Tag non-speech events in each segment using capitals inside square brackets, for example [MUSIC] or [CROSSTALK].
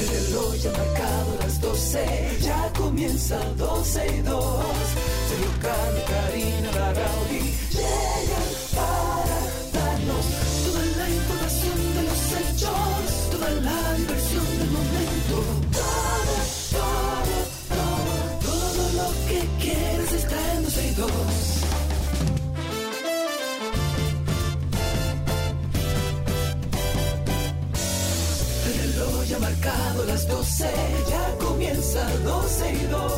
El reloj ya ha marcado las 12, ya comienza 12 y 2. Sergio Carlos, las 12, ya comienza 12 y 2.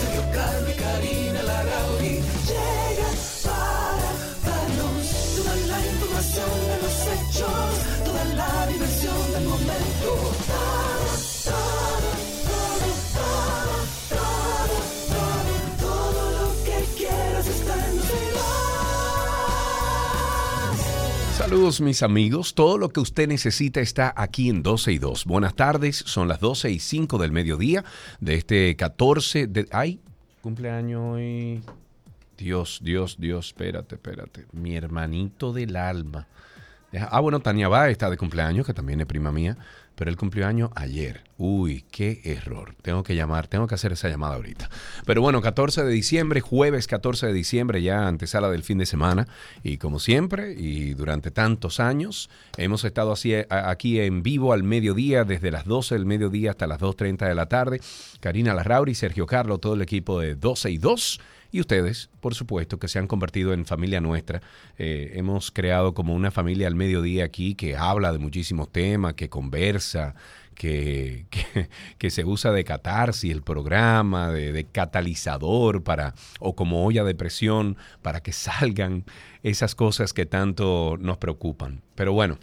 Sergio y Karina Larrauri llegan para darnos toda la información de los hechos, toda la diversión del momento. Saludos mis amigos, todo lo que usted necesita está aquí en 12 y 2. Buenas tardes, son las 12 y 5 del mediodía de este 14 de... ¡Ay! Cumpleaños hoy. Dios, Dios, Dios, espérate, espérate. Mi hermanito del alma. Ah, bueno, Tania va está de cumpleaños, que también es prima mía, pero él cumplió año ayer. Uy, qué error. Tengo que llamar, tengo que hacer esa llamada ahorita. Pero bueno, 14 de diciembre, jueves 14 de diciembre, ya antesala del fin de semana. Y como siempre, y durante tantos años, hemos estado así, aquí en vivo al mediodía, desde las 12 del mediodía hasta las 2.30 de la tarde. Karina Larrauri, Sergio Carlos, todo el equipo de 12 y 2. Y ustedes, por supuesto, que se han convertido en familia nuestra. Eh, hemos creado como una familia al mediodía aquí que habla de muchísimos temas, que conversa, que, [LAUGHS] que, que se usa de catarsis el programa, de, de catalizador para, o como olla de presión para que [LAUGHS] salgan esas cosas que tanto nos preocupan. Pero bueno.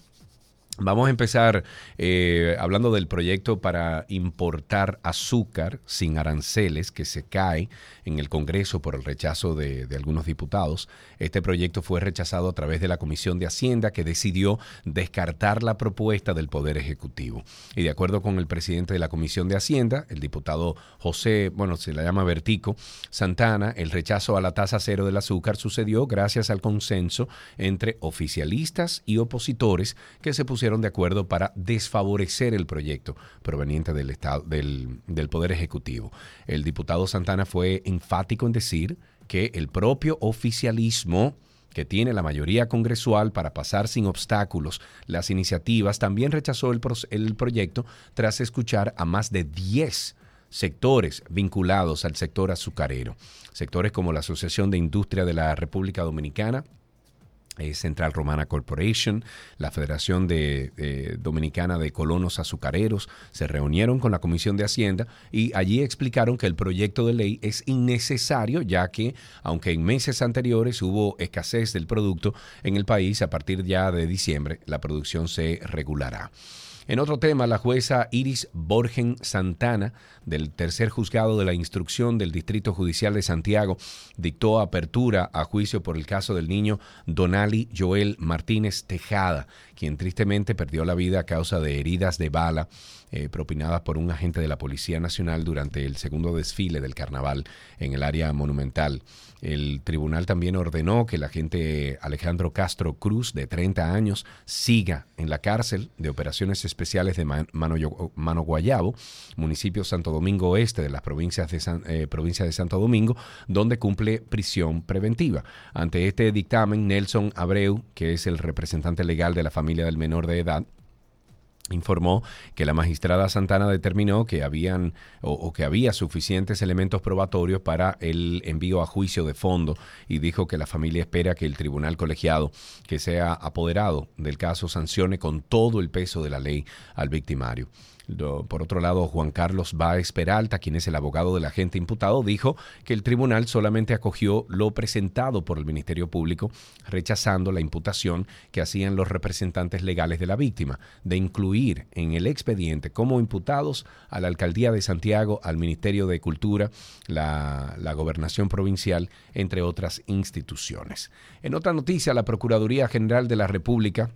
Vamos a empezar eh, hablando del proyecto para importar azúcar sin aranceles que se cae en el Congreso por el rechazo de, de algunos diputados. Este proyecto fue rechazado a través de la Comisión de Hacienda que decidió descartar la propuesta del Poder Ejecutivo. Y de acuerdo con el presidente de la Comisión de Hacienda, el diputado José, bueno, se le llama Vertico, Santana, el rechazo a la tasa cero del azúcar sucedió gracias al consenso entre oficialistas y opositores que se pusieron de acuerdo para desfavorecer el proyecto proveniente del, estado, del, del Poder Ejecutivo. El diputado Santana fue enfático en decir que el propio oficialismo que tiene la mayoría congresual para pasar sin obstáculos las iniciativas, también rechazó el, el proyecto tras escuchar a más de 10 sectores vinculados al sector azucarero. Sectores como la Asociación de Industria de la República Dominicana, Central Romana Corporation, la Federación de, eh, Dominicana de Colonos Azucareros, se reunieron con la Comisión de Hacienda y allí explicaron que el proyecto de ley es innecesario ya que, aunque en meses anteriores hubo escasez del producto en el país, a partir ya de diciembre la producción se regulará. En otro tema, la jueza Iris Borgen Santana, del tercer juzgado de la instrucción del Distrito Judicial de Santiago, dictó apertura a juicio por el caso del niño Donali Joel Martínez Tejada, quien tristemente perdió la vida a causa de heridas de bala eh, propinadas por un agente de la Policía Nacional durante el segundo desfile del carnaval en el área monumental. El tribunal también ordenó que el agente Alejandro Castro Cruz, de 30 años, siga en la cárcel de operaciones de Man Mano, Mano Guayabo, municipio Santo Domingo Oeste de las provincias de, San, eh, provincia de Santo Domingo, donde cumple prisión preventiva. Ante este dictamen, Nelson Abreu, que es el representante legal de la familia del menor de edad, informó que la magistrada Santana determinó que habían o, que había suficientes elementos probatorios para el envío a juicio de fondo y dijo que la familia espera que el tribunal colegiado que sea apoderado del caso sancione con todo el peso de la ley al victimario. Por otro lado, Juan Carlos Báez Peralta, quien es el abogado del agente imputado, dijo que el tribunal solamente acogió lo presentado por el Ministerio Público, rechazando la imputación que hacían los representantes legales de la víctima, de incluir en el expediente como imputados a la Alcaldía de Santiago, al Ministerio de Cultura, la, la Gobernación Provincial, entre otras instituciones. En otra noticia, la Procuraduría General de la República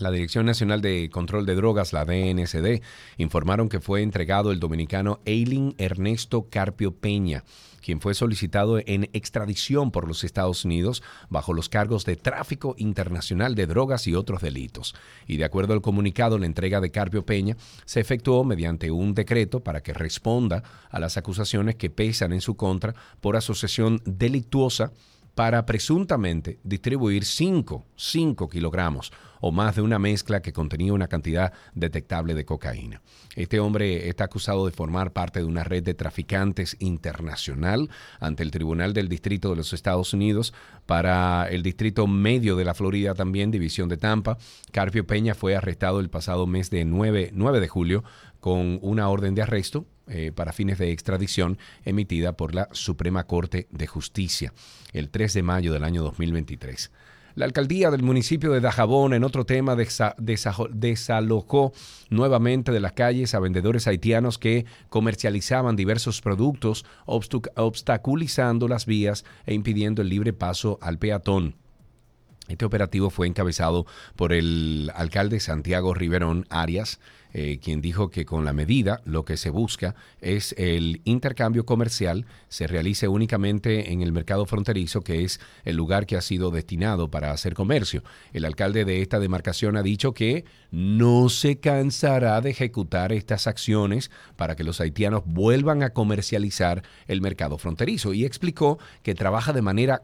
La Dirección Nacional de Control de Drogas, la DNSD, informaron que fue entregado el dominicano Eileen Ernesto Carpio Peña, quien fue solicitado en extradición por los Estados Unidos bajo los cargos de tráfico internacional de drogas y otros delitos. Y de acuerdo al comunicado, la entrega de Carpio Peña se efectuó mediante un decreto para que responda a las acusaciones que pesan en su contra por asociación delictuosa para presuntamente distribuir 5, 5 kilogramos o más de una mezcla que contenía una cantidad detectable de cocaína. Este hombre está acusado de formar parte de una red de traficantes internacional ante el Tribunal del Distrito de los Estados Unidos para el Distrito Medio de la Florida también, División de Tampa. Carpio Peña fue arrestado el pasado mes de 9, 9 de julio con una orden de arresto eh, para fines de extradición emitida por la Suprema Corte de Justicia el 3 de mayo del año 2023. La alcaldía del municipio de Dajabón, en otro tema, desalojó nuevamente de las calles a vendedores haitianos que comercializaban diversos productos, obstaculizando las vías e impidiendo el libre paso al peatón. Este operativo fue encabezado por el alcalde Santiago Riverón Arias, eh, quien dijo que con la medida lo que se busca es el intercambio comercial se realice únicamente en el mercado fronterizo, que es el lugar que ha sido destinado para hacer comercio. El alcalde de esta demarcación ha dicho que no se cansará de ejecutar estas acciones para que los haitianos vuelvan a comercializar el mercado fronterizo y explicó que trabaja de manera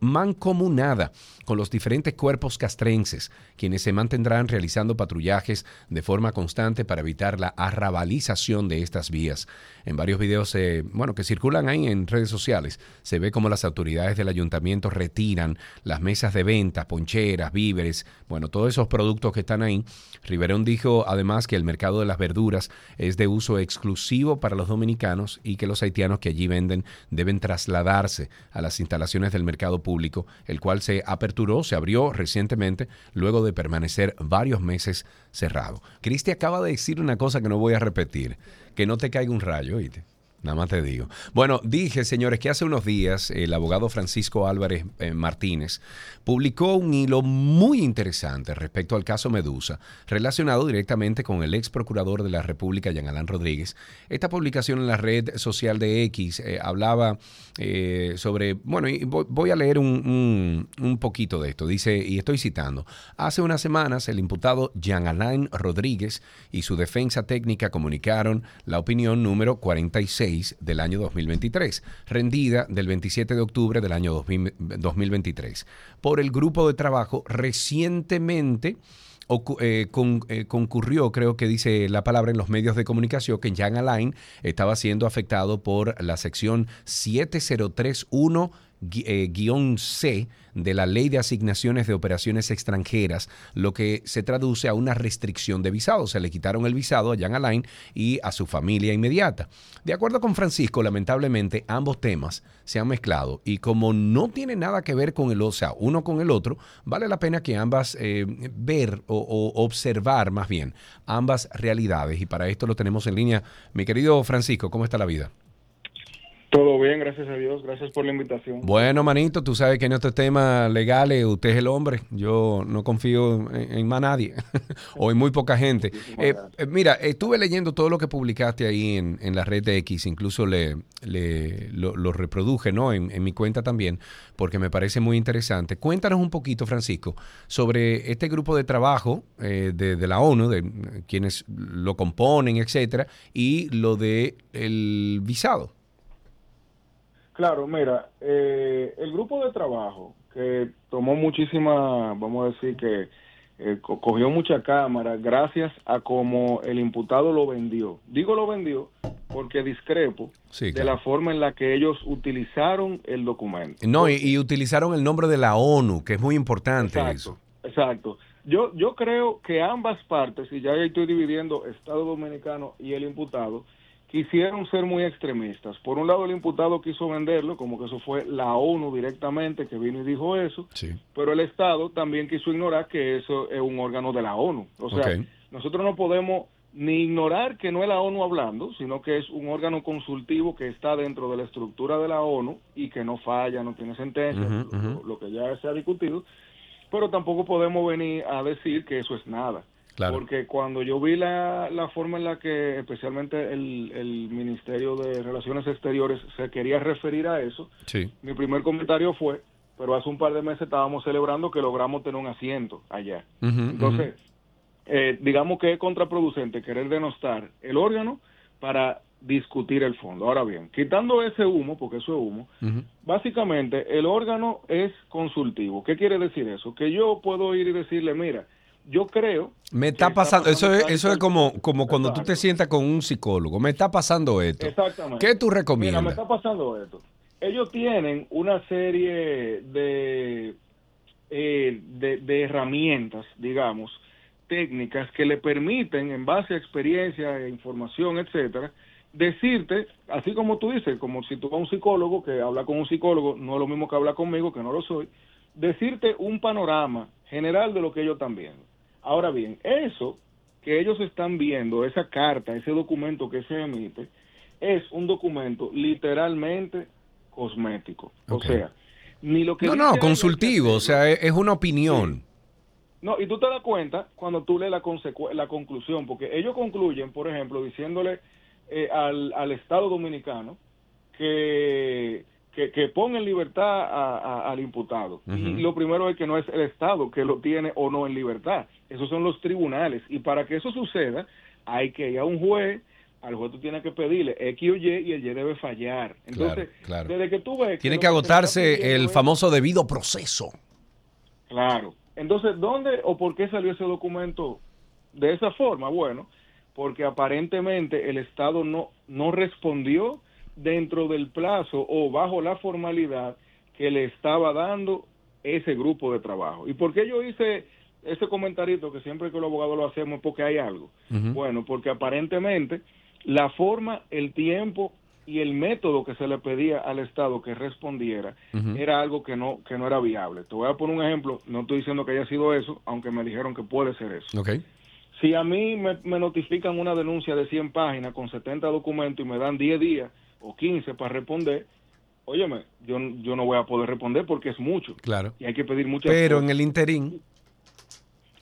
mancomunada con los diferentes cuerpos castrenses, quienes se mantendrán realizando patrullajes de forma constante para evitar la arrabalización de estas vías. En varios videos eh, bueno, que circulan ahí en redes sociales, se ve como las autoridades del ayuntamiento retiran las mesas de venta, poncheras, víveres, bueno, todos esos productos que están ahí. Riverón dijo además que el mercado de las verduras es de uso exclusivo para los dominicanos y que los haitianos que allí venden deben trasladarse a las instalaciones del mercado público, el cual se aperturó, se abrió recientemente luego de permanecer varios meses cerrado. Cristi acaba de decir una cosa que no voy a repetir, que no te caiga un rayo, oíste. Nada más te digo. Bueno, dije, señores, que hace unos días el abogado Francisco Álvarez eh, Martínez publicó un hilo muy interesante respecto al caso Medusa, relacionado directamente con el ex procurador de la República, Jean Alain Rodríguez. Esta publicación en la red social de X eh, hablaba eh, sobre, bueno, y voy, a leer un, un, poquito de esto. Dice, y estoy citando, hace unas semanas el imputado Jean Alain Rodríguez y su defensa técnica comunicaron la opinión número 46 del año 2023, rendida del 27 de octubre del año 2023 por el grupo de trabajo recientemente eh, eh, concurrió, creo que dice la palabra en los medios de comunicación, que Jan Alain estaba siendo afectado por la sección 7031 eh, guion C de la Ley de Asignaciones de Operaciones Extranjeras, lo que se traduce a una restricción de visado. Se le quitaron el visado a Jan Alain y a su familia inmediata. De acuerdo con Francisco, lamentablemente ambos temas se han mezclado y como no tiene nada que ver con el, o sea, uno con el otro, vale la pena que ambas eh, ver o, o observar más bien ambas realidades y para esto lo tenemos en línea. Mi querido Francisco, ¿cómo está la vida? Todo bien, gracias a Dios. Gracias por la invitación. Bueno, manito, tú sabes que en estos temas legales usted es el hombre. Yo no confío en, más nadie [LAUGHS] o en muy poca gente. Eh, eh, mira, estuve leyendo todo lo que publicaste ahí en, la red de X, incluso le, lo, reproduje ¿no? En, mi cuenta también, porque me parece muy interesante. Cuéntanos un poquito, Francisco, sobre este grupo de trabajo eh, de, de, la ONU, de quienes lo componen, etcétera, y lo de el visado. Claro, mira, eh, el grupo de trabajo que tomó muchísima, vamos a decir que eh, cogió mucha cámara gracias a cómo el imputado lo vendió. Digo lo vendió porque discrepo de la forma en la que ellos utilizaron el documento. No, y, utilizaron el nombre de la ONU, que es muy importante exacto, eso. Exacto. Yo, yo creo que ambas partes, y ya estoy dividiendo Estado Dominicano y el imputado, quisieron ser muy extremistas. Por un lado, el imputado quiso venderlo, como que eso fue la ONU directamente que vino y dijo eso, pero el Estado también quiso ignorar que eso es un órgano de la ONU. O sea, nosotros no podemos ni ignorar que no es la ONU hablando, sino que es un órgano consultivo que está dentro de la estructura de la ONU y que no falla, no tiene sentencia, lo, que ya se ha discutido. pero tampoco podemos venir a decir que eso es nada. Claro. Porque cuando yo vi la, la forma en la que especialmente el, el Ministerio de Relaciones Exteriores se quería referir a eso, Sí. mi primer comentario fue, pero hace un par de meses estábamos celebrando que logramos tener un asiento allá. Entonces, eh, digamos que es contraproducente querer denostar el órgano para discutir el fondo. Ahora bien, quitando ese humo, porque eso es humo, básicamente el órgano es consultivo. ¿Qué quiere decir eso? Que yo puedo ir y decirle, mira, yo creo... Me está pasando, eso es, eso es como, cosa". como cuando tú te sientas con un psicólogo. Me está pasando esto. Exactamente. ¿Qué tú Mira, me recomiendas? está pasando esto. Ellos tienen una serie de, eh, de, de herramientas, digamos, técnicas que le permiten, en base a experiencia, e información, etcétera, decirte, así como tú dices, como si tú vas a un psicólogo que habla con un psicólogo, no es lo mismo que habla conmigo, que no lo soy, decirte un panorama general de lo que ellos están viendo. Ahora bien, eso que ellos están viendo, esa carta, ese documento que se emite, es un documento literalmente cosmético. O sea, ni lo que No, no, consultivo, o sea, es, una opinión. No, y tú te das cuenta cuando tú lees la, la conclusión, porque ellos concluyen, por ejemplo, diciéndole eh, al, al Estado dominicano que, que, que ponga en libertad a- a- al imputado. Y lo primero es que no es el Estado que lo tiene o no en libertad, esos son los tribunales. Y para que eso suceda, hay que ir a un juez, al juez tú tienes que pedirle X o Y y el Y debe fallar. Entonces, Claro, claro. desde que tú ves... Tiene que agotarse el famoso debido proceso. Claro. Entonces, ¿dónde o por qué salió ese documento de esa forma? Bueno, porque aparentemente el Estado no, no respondió dentro del plazo o bajo la formalidad que le estaba dando ese grupo de trabajo. ¿Y por qué yo hice ese comentarito que siempre que los abogados lo hacemos es porque hay algo? Bueno, porque aparentemente la forma, el tiempo y el método que se le pedía al Estado que respondiera era algo que no que no era viable. Te voy a poner un ejemplo, no estoy diciendo que haya sido eso, aunque me dijeron que puede ser eso. Ok. Si a mí me, me notifican una denuncia de 100 páginas con 70 documentos y me dan 10 días o 15 para responder, óyeme, yo, yo no voy a poder responder porque es mucho Claro. y hay que pedir muchas Pero cosas. en el interín,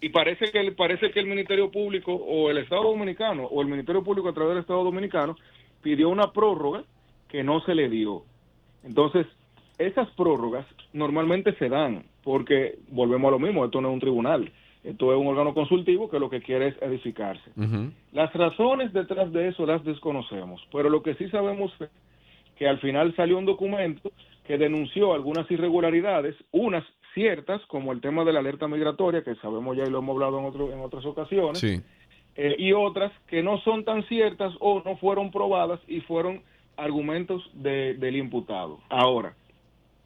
Y parece que, parece que el Ministerio Público o el Estado Dominicano o el Ministerio Público a través del Estado Dominicano pidió una prórroga que no se le dio. Entonces, esas prórrogas normalmente se dan porque, volvemos a lo mismo, esto no es un tribunal, esto es un órgano consultivo que lo que quiere es edificarse. Las razones detrás de eso las desconocemos, pero lo que sí sabemos es que al final salió un documento que denunció algunas irregularidades, unas ciertas, como el tema de la alerta migratoria, que sabemos ya y lo hemos hablado en, otro- en otras ocasiones, sí. eh, y otras que no son tan ciertas o no fueron probadas y fueron argumentos de- del imputado. Ahora,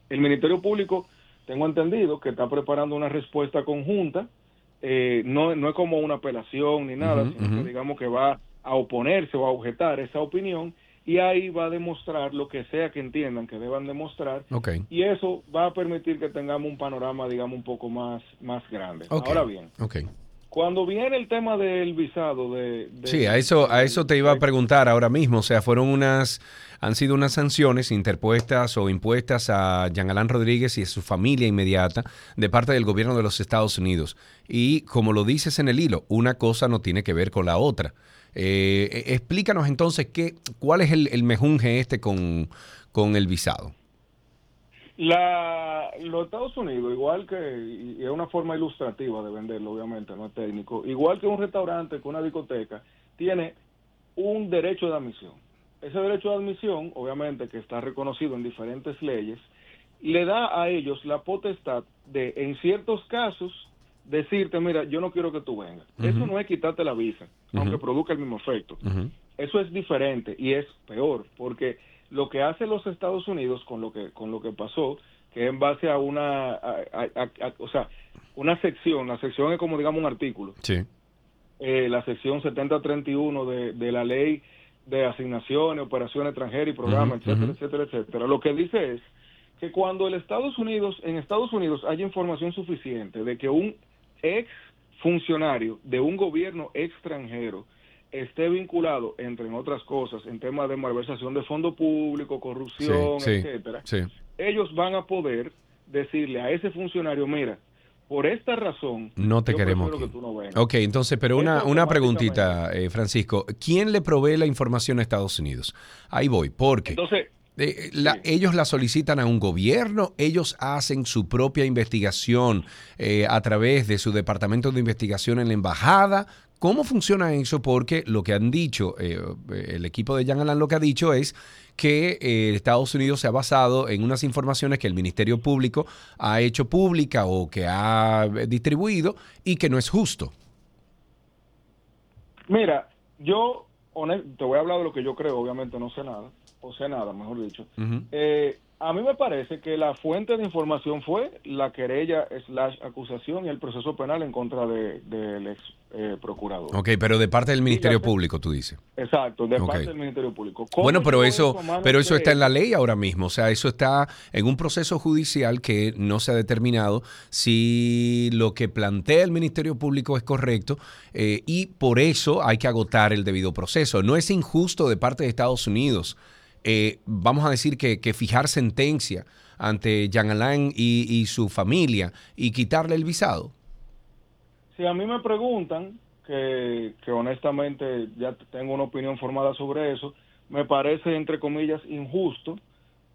el Ministerio Público, tengo entendido que está preparando una respuesta conjunta, eh, no, no es como una apelación ni nada, sino que digamos que va a oponerse o a objetar esa opinión y ahí va a demostrar lo que sea que entiendan que deban demostrar Ok. y eso va a permitir que tengamos un panorama, digamos, un poco más, más grande. Ahora bien. Cuando viene el tema del visado de... Sí, a eso, a eso te iba a preguntar ahora mismo. O sea, fueron unas, han sido unas sanciones interpuestas o impuestas a Jean Alain Rodríguez y a su familia inmediata de parte del gobierno de los Estados Unidos. Y como lo dices en el hilo, una cosa no tiene que ver con la otra. Eh, eh, explícanos entonces qué, cuál es el, el mejunje este con, con el visado. La, los Estados Unidos, igual que, y es una forma ilustrativa de venderlo, obviamente, no es técnico, igual que un restaurante, que una discoteca, tiene un derecho de admisión. Ese derecho de admisión, obviamente, que está reconocido en diferentes leyes, le da a ellos la potestad de, en ciertos casos, decirte, mira, yo no quiero que tú vengas. Eso no es quitarte la visa, aunque produzca el mismo efecto. Eso es diferente y es peor, porque lo que hace los Estados Unidos con lo que con lo que pasó, que en base a una, a- a- a- a- o sea, una sección, la sección es como digamos un artículo, Sí. eh, la sección 7031 de, de la ley de asignaciones, operaciones extranjeras y programas, etcétera, etcétera, etcétera. Lo que dice es que cuando el Estados Unidos, en Estados Unidos haya información suficiente de que un ex funcionario de un gobierno extranjero esté vinculado, entre otras cosas, en temas de malversación de fondo público, corrupción, sí, etcétera, sí. ellos van a poder decirle a ese funcionario, mira, por esta razón, no te queremos que tú no vengas. Ok, entonces, pero una, una preguntita, eh, Francisco. ¿Quién le provee la información a Estados Unidos? Ahí voy, porque Entonces, eh, la- sí. ellos la solicitan a un gobierno, ellos hacen su propia investigación eh, a través de su departamento de investigación en la embajada. ¿Cómo funciona eso? Porque lo que han dicho, eh, el equipo de Jan Alan lo que ha dicho es que eh, Estados Unidos se ha basado en unas informaciones que el Ministerio Público ha hecho pública o que ha distribuido y que no es justo. mira, yo te voy a hablar de lo que yo creo, obviamente no sé nada, o sé nada, mejor dicho. Eh, a mí me parece que la fuente de información fue la querella slash acusación y el proceso penal en contra de- del ex eh, procurador. Ok, pero de parte del Ministerio. Público, tú dices. Exacto, de parte del Ministerio Público. ¿Cómo Bueno, pero eso, pero eso de está en la ley ahora mismo. O sea, eso está en un proceso judicial que no se ha determinado si lo que plantea el Ministerio Público es correcto eh, y por eso hay que agotar el debido proceso. No es injusto de parte de Estados Unidos, eh, vamos a decir que, que fijar sentencia ante Jean Alain y, y su familia y quitarle el visado. Si a mí me preguntan, que, que honestamente ya tengo una opinión formada sobre eso, me parece, entre comillas, injusto,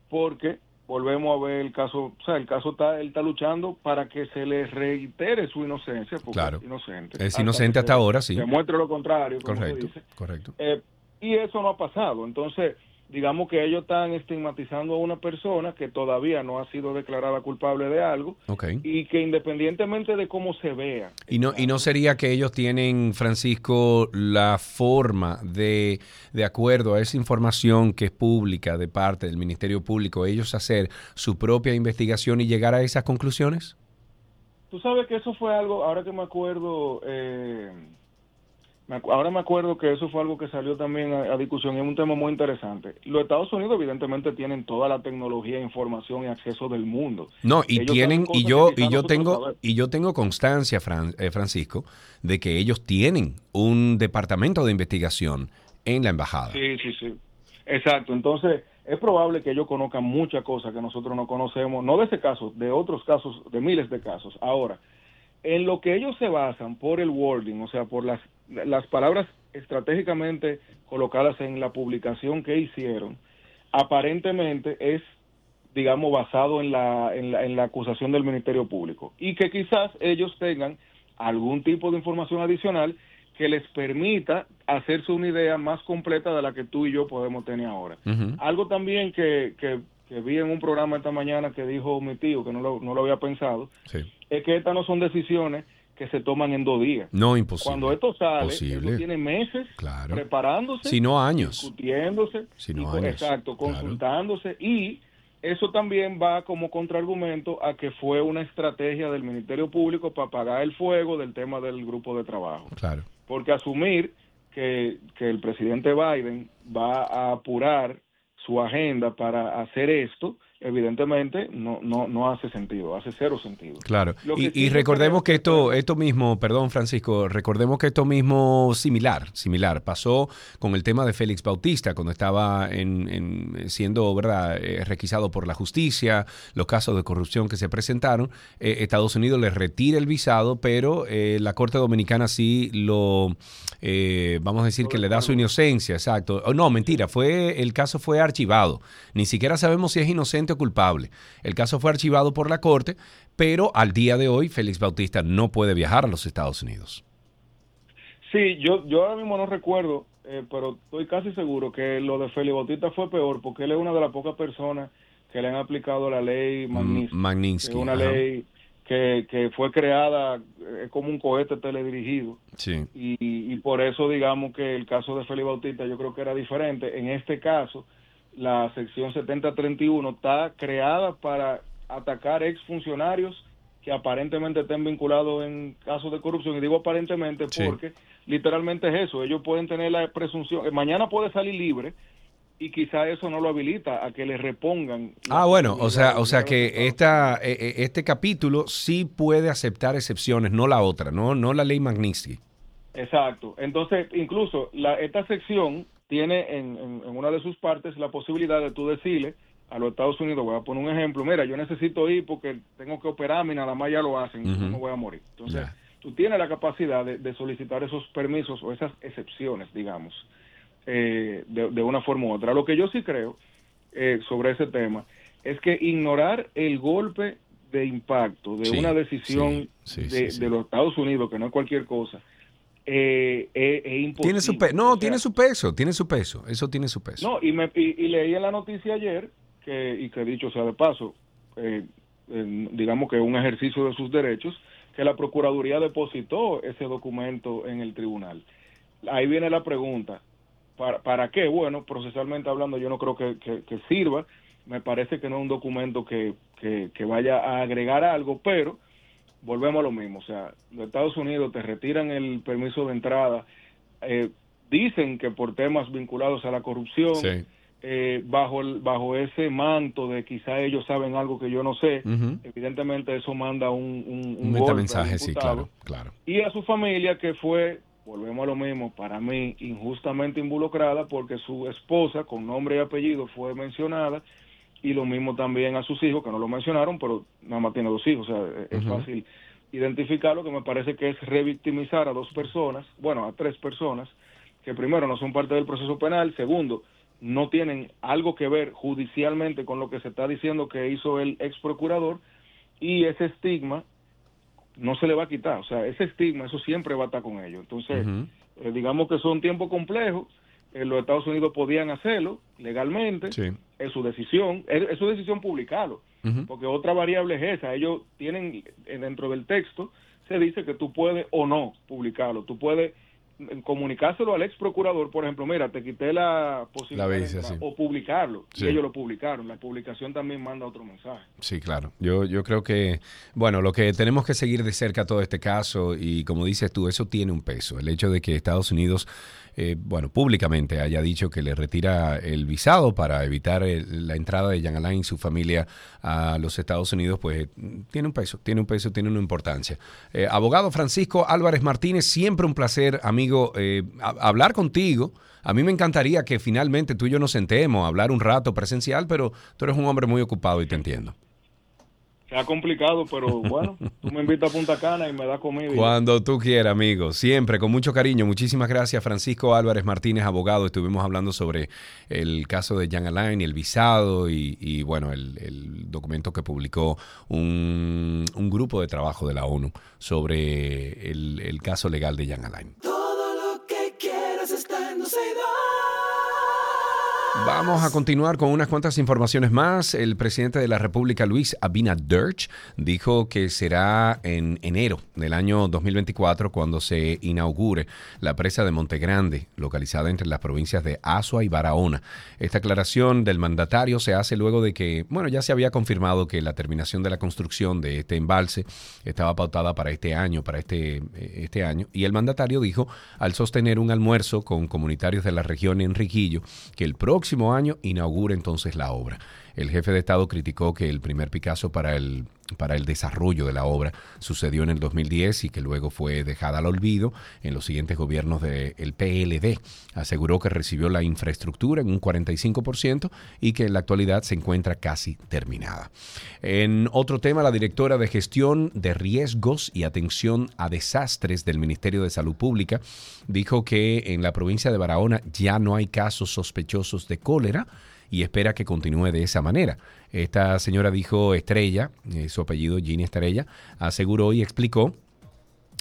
porque volvemos a ver el caso, o sea, el caso está, él está luchando para que se le reitere su inocencia, porque Claro. es inocente. Es inocente hasta ahora, sí. Demuestre lo contrario, como se Correcto, dice. correcto. Eh, y eso no ha pasado. Entonces, digamos que ellos están estigmatizando a una persona que todavía no ha sido declarada culpable de algo y que independientemente de cómo se vea. Y no, y no sería que ellos tienen, Francisco, la forma de, de acuerdo a esa información que es pública de parte del Ministerio Público, ellos hacer su propia investigación y llegar a esas conclusiones? Tú sabes que eso fue algo, ahora que me acuerdo, eh, ahora me acuerdo que eso fue algo que salió también a, a discusión y es un tema muy interesante. Los Estados Unidos evidentemente tienen toda la tecnología, información y acceso del mundo. No, y Ellos tienen, y yo, y yo tengo, y yo tengo constancia, Fran- eh, Francisco, de que ellos tienen un departamento de investigación en la embajada. Sí, sí, sí. Exacto. Entonces, es probable que ellos conozcan muchas cosas que nosotros no conocemos, no de ese caso, de otros casos, de miles de casos. Ahora, en lo que ellos se basan por el wording, o sea, por las, las palabras estratégicamente colocadas en la publicación que hicieron, aparentemente es, digamos, basado en la, en la, en la acusación del Ministerio Público. Y que quizás ellos tengan algún tipo de información adicional que les permita hacerse una idea más completa de la que tú y yo podemos tener ahora. Algo también que, que, que vi en un programa esta mañana que dijo mi tío, que no lo, no lo había pensado, Sí. es que estas no son decisiones que se toman en dos días. No, imposible. Cuando esto sale, esto tiene meses Claro. preparándose, Si no años. discutiéndose, Si no y años, exacto, claro. consultándose y eso también va como contraargumento a que fue una estrategia del Ministerio Público para apagar el fuego del tema del grupo de trabajo. Claro. Porque asumir que, que el presidente Biden va a apurar su agenda para hacer esto, evidentemente no, no, no hace sentido, hace cero sentido. Claro. Y, sí y recordemos que esto, esto mismo, perdón Francisco, recordemos que esto mismo similar, similar, pasó con el tema de Félix Bautista cuando estaba en, en- siendo verdad eh, requisado por la justicia, los casos de corrupción que se presentaron. eh, Estados Unidos le retira el visado, pero eh, la Corte Dominicana sí lo, eh, vamos a decir que le da su inocencia, exacto. Oh, no, mentira, fue el caso fue archivado. Ni siquiera sabemos si es inocente o culpable. El caso fue archivado por la Corte, pero al día de hoy Félix Bautista no puede viajar a los Estados Unidos. Sí, yo, yo ahora mismo no recuerdo, eh, pero estoy casi seguro que lo de Félix Bautista fue peor porque él es una de las pocas personas que le han aplicado la ley Magnitsky. Mm, Magnitsky, que es una ajá. ley que, que fue creada eh, como un cohete teledirigido. Sí. y, y por eso digamos que el caso de Félix Bautista yo creo que era diferente. En este caso, la sección 7031 está creada para atacar exfuncionarios que aparentemente estén vinculados en casos de corrupción. Y digo aparentemente Sí. porque literalmente es eso. Ellos pueden tener la presunción. eh, Mañana puede salir libre y quizá eso no lo habilita a que le repongan. Ah, bueno, o sea, o sea que esta, eh, eh, este capítulo sí puede aceptar excepciones, no la otra, no, no la ley Magnitsky. Exacto. Entonces, incluso la, esta sección tiene en, en- en una de sus partes la posibilidad de tú decirle a los Estados Unidos, voy a poner un ejemplo, mira, yo necesito ir porque tengo que operarme y nada más ya lo hacen, y no voy a morir. Entonces, tú tienes la capacidad de, solicitar esos permisos o esas excepciones, digamos, eh, de, una forma u otra. Lo que yo sí creo eh, sobre ese tema es que ignorar el golpe de impacto de una decisión de, los Estados Unidos, que no es cualquier cosa, eh, es, imposible. Tiene su no, tiene su peso, tiene su peso, eso tiene su peso. No, y, me, y, leí en la noticia ayer, que, y que dicho sea de paso, eh, digamos que un ejercicio de sus derechos, que la Procuraduría depositó ese documento en el tribunal. Ahí viene la pregunta, ¿para, para qué? Bueno, procesalmente hablando, yo no creo que, que sirva, me parece que no es un documento que, que, vaya a agregar algo, pero volvemos a lo mismo, o sea, los Estados Unidos te retiran el permiso de entrada, eh, dicen que por temas vinculados a la corrupción, eh, bajo, el, bajo ese manto de quizá ellos saben algo que yo no sé, evidentemente eso manda un, un, un mensaje, sí, claro, claro. Y a su familia que fue, volvemos a lo mismo, para mí injustamente involucrada porque su esposa con nombre y apellido fue mencionada y lo mismo también a sus hijos, que no lo mencionaron, pero nada más tiene dos hijos, o sea, es fácil identificarlo, que me parece que es revictimizar a dos personas, bueno, a tres personas, que primero no son parte del proceso penal, segundo, no tienen algo que ver judicialmente con lo que se está diciendo que hizo el ex procurador, y ese estigma no se le va a quitar, o sea, ese estigma, eso siempre va a estar con ellos. Entonces, eh, digamos que son tiempos complejos, en los Estados Unidos podían hacerlo legalmente, es su decisión, es, su decisión publicarlo, porque otra variable es esa, ellos tienen dentro del texto, se dice que tú puedes o no publicarlo, tú puedes comunicárselo al ex procurador, por ejemplo, mira, te quité la posibilidad o publicarlo. Y ellos lo publicaron. La publicación también manda otro mensaje. Sí, claro. Yo, yo creo que, bueno, lo que tenemos que seguir de cerca todo este caso, y como dices tú, eso tiene un peso. El hecho de que Estados Unidos eh, bueno, públicamente haya dicho que le retira el visado para evitar la entrada de Jan Alain y su familia a los Estados Unidos, pues tiene un peso, tiene un peso, tiene una importancia. Eh, abogado Francisco Álvarez Martínez, siempre un placer, amigo, eh, hablar contigo. A mí me encantaría que finalmente tú y yo nos sentemos a hablar un rato presencial, pero tú eres un hombre muy ocupado y te entiendo. Se ha complicado, pero [LAUGHS] bueno, tú me invitas a Punta Cana y me da comida. Cuando tú quieras, amigo. Siempre, con mucho cariño. Muchísimas gracias, Francisco Álvarez Martínez, abogado. Estuvimos hablando sobre el caso de Jan Alain y el visado y, bueno, el, documento que publicó un, grupo de trabajo de la ONU sobre el, caso legal de Jan Alain. Vamos a continuar con unas cuantas informaciones más. El presidente de la República, Luis Abinader, dijo que será en enero del año 2024 cuando se inaugure la presa de Montegrande, localizada entre las provincias de Azua y Barahona. Esta aclaración del mandatario se hace luego de que, bueno, ya se había confirmado que la terminación de la construcción de este embalse estaba pautada para este año, para este, este año, y el mandatario dijo, al sostener un almuerzo con comunitarios de la región en Riquillo, que el próximo próximo año inaugura entonces la obra. El jefe de Estado criticó que el primer Picasso para el, para el desarrollo de la obra sucedió en el 2010 y que luego fue dejada al olvido en los siguientes gobiernos del PLD. Aseguró que recibió la infraestructura en un 45% y que en la actualidad se encuentra casi terminada. En otro tema, la directora de Gestión de Riesgos y Atención a Desastres del Ministerio de Salud Pública dijo que en la provincia de Barahona ya no hay casos sospechosos de cólera y espera que continúe de esa manera. Esta señora dijo Estrella, eh, su apellido Ginny Estrella, aseguró y explicó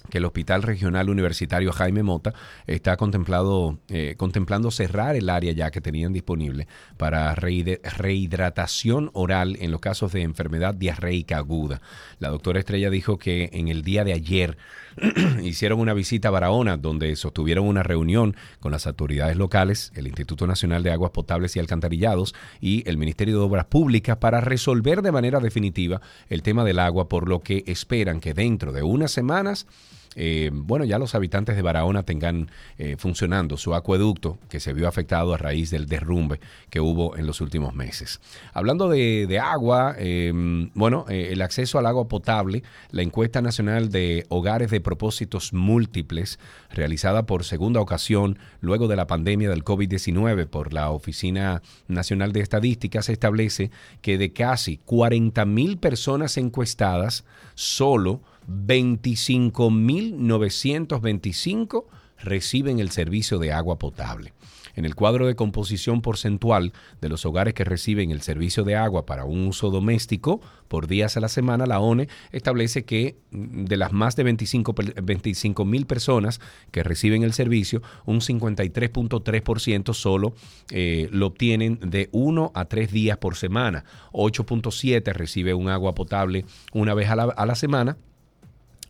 que el Hospital Regional Universitario Jaime Mota está contemplado, eh, contemplando cerrar el área ya que tenían disponible para rehidratación oral en los casos de enfermedad diarreica aguda. La doctora Estrella dijo que en el día de ayer [CLEARS THROAT] hicieron una visita a Barahona donde sostuvieron una reunión con las autoridades locales, el Instituto Nacional de Aguas Potables y Alcantarillados y el Ministerio de Obras Públicas para resolver de manera definitiva el tema del agua, por lo que esperan que dentro de unas semanas eh, bueno, ya los habitantes de Barahona tengan eh, funcionando su acueducto que se vio afectado a raíz del derrumbe que hubo en los últimos meses. Hablando de, agua, em, bueno, eh, el acceso al agua potable, la encuesta nacional de hogares de propósitos múltiples, realizada por segunda ocasión luego de la pandemia del COVID-19 por la Oficina Nacional de Estadísticas, establece que de casi 40 mil personas encuestadas, solo 25.925 reciben el servicio de agua potable. En el cuadro de composición porcentual de los hogares que reciben el servicio de agua para un uso doméstico por días a la semana, la ONE establece que mm, de las más de 25 mil personas que reciben el servicio, un 53.3% solo eh, lo obtienen de 1 a 3 días por semana. 8.7 recibe un agua potable una vez a la, a la semana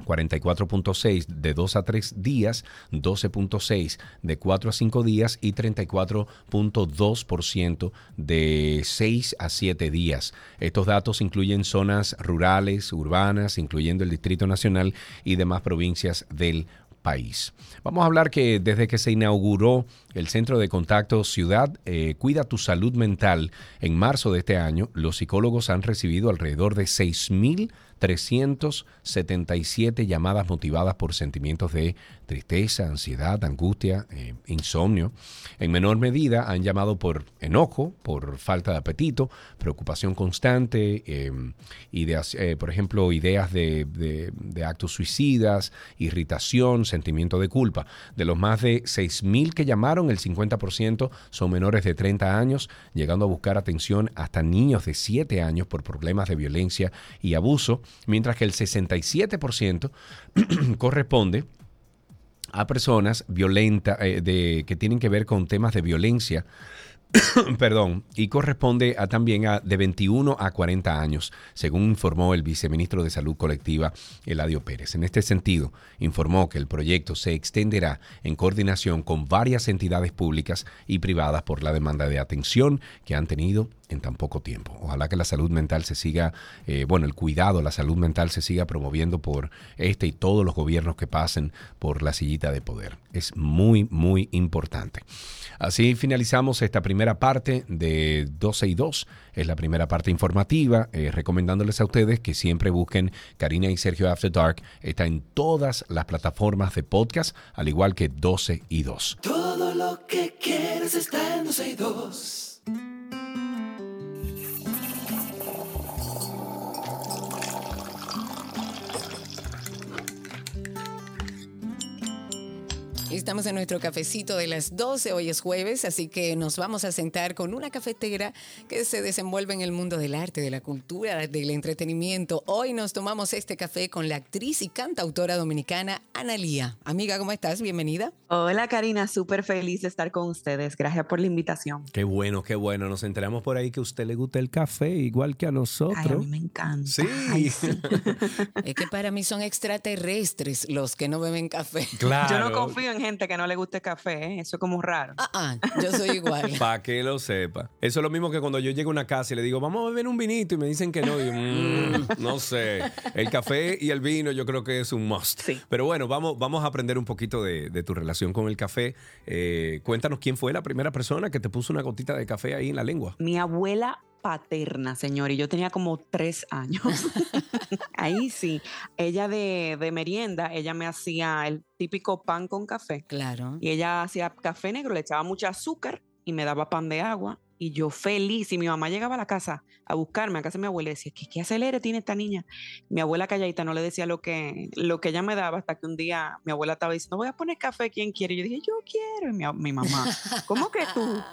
44.6 de 2 a 3 días, 12.6 de 4 a 5 días y 34.2% de 6 a 7 días. Estos datos incluyen zonas rurales, urbanas, incluyendo el Distrito Nacional y demás provincias del país. Vamos a hablar que desde que se inauguró el Centro de Contacto Ciudad eh, Cuida tu Salud Mental en marzo de este año, los psicólogos han recibido alrededor de 6.000 377 llamadas motivadas por sentimientos de tristeza, ansiedad, angustia, eh, insomnio. En menor medida han llamado por enojo, por falta de apetito, preocupación constante, em, ideas, eh, por ejemplo, ideas de, de, actos suicidas, irritación, sentimiento de culpa. De los más de 6.000 que llamaron, el 50% son menores de 30 años, llegando a buscar atención hasta niños de 7 años por problemas de violencia y abuso mientras que el 67% [CLEARS THROAT] corresponde a personas violentas eh, que tienen que ver con temas de violencia [CLEARS THROAT] perdón, y corresponde a, también a de 21 a 40 años, según informó el viceministro de Salud Colectiva, Eladio Pérez. En este sentido, informó que el proyecto se extenderá en coordinación con varias entidades públicas y privadas por la demanda de atención que han tenido en tan poco tiempo. Ojalá que la salud mental se siga, eh, bueno, el cuidado, la salud mental se siga promoviendo por este y todos los gobiernos que pasen por la sillita de poder. Es muy, muy importante. Así finalizamos esta primera parte de 12 y 2. Es la primera parte informativa, eh, recomendándoles a ustedes que siempre busquen Karina y Sergio After Dark. Está en todas las plataformas de podcast, al igual que 12 y 2. Todo lo que quieres está en 12 y 2. Estamos en nuestro cafecito de las 12, hoy es jueves, así que nos vamos a sentar con una cafetera que se desenvuelve en el mundo del arte, de la cultura, del entretenimiento. Hoy nos tomamos este café con la actriz y cantautora dominicana Analía. Amiga, ¿cómo estás? Bienvenida. Hola Karina, súper feliz de estar con ustedes. Gracias por la invitación. Qué bueno, qué bueno. Nos enteramos por ahí que a usted le gusta el café igual que a nosotros. Ay, a mí me encanta. Sí. [LAUGHS] es que para mí son extraterrestres los que no beben café. Claro. Yo no confío en gente que no le guste café, ¿eh? eso es como raro. Ah, ah, yo soy igual. [LAUGHS] Para que lo sepa. Eso es lo mismo que cuando yo llego a una casa y le digo, vamos a beber un vinito y me dicen que no. Y mm, no sé. El café y el vino yo creo que es un must. Sí. Pero bueno, vamos, vamos a aprender un poquito de, tu relación con el café. Eh, cuéntanos quién fue la primera persona que te puso una gotita de café ahí en la lengua. Mi abuela paterna, señor, y yo tenía como tres años. [LAUGHS] Ahí sí, ella de, de, merienda, ella me hacía el típico pan con café. Claro. Y ella hacía café negro, le echaba mucho azúcar y me daba pan de agua. Y yo feliz, y mi mamá llegaba a la casa a buscarme, a casa de mi abuela, y decía, ¿qué, qué acelere tiene esta niña? Mi abuela calladita no le decía lo que, lo que ella me daba, hasta que un día mi abuela estaba diciendo, voy a poner café, ¿quién quiere? Y yo dije, yo quiero. Y mi, mi mamá, [LAUGHS] ¿cómo que tú?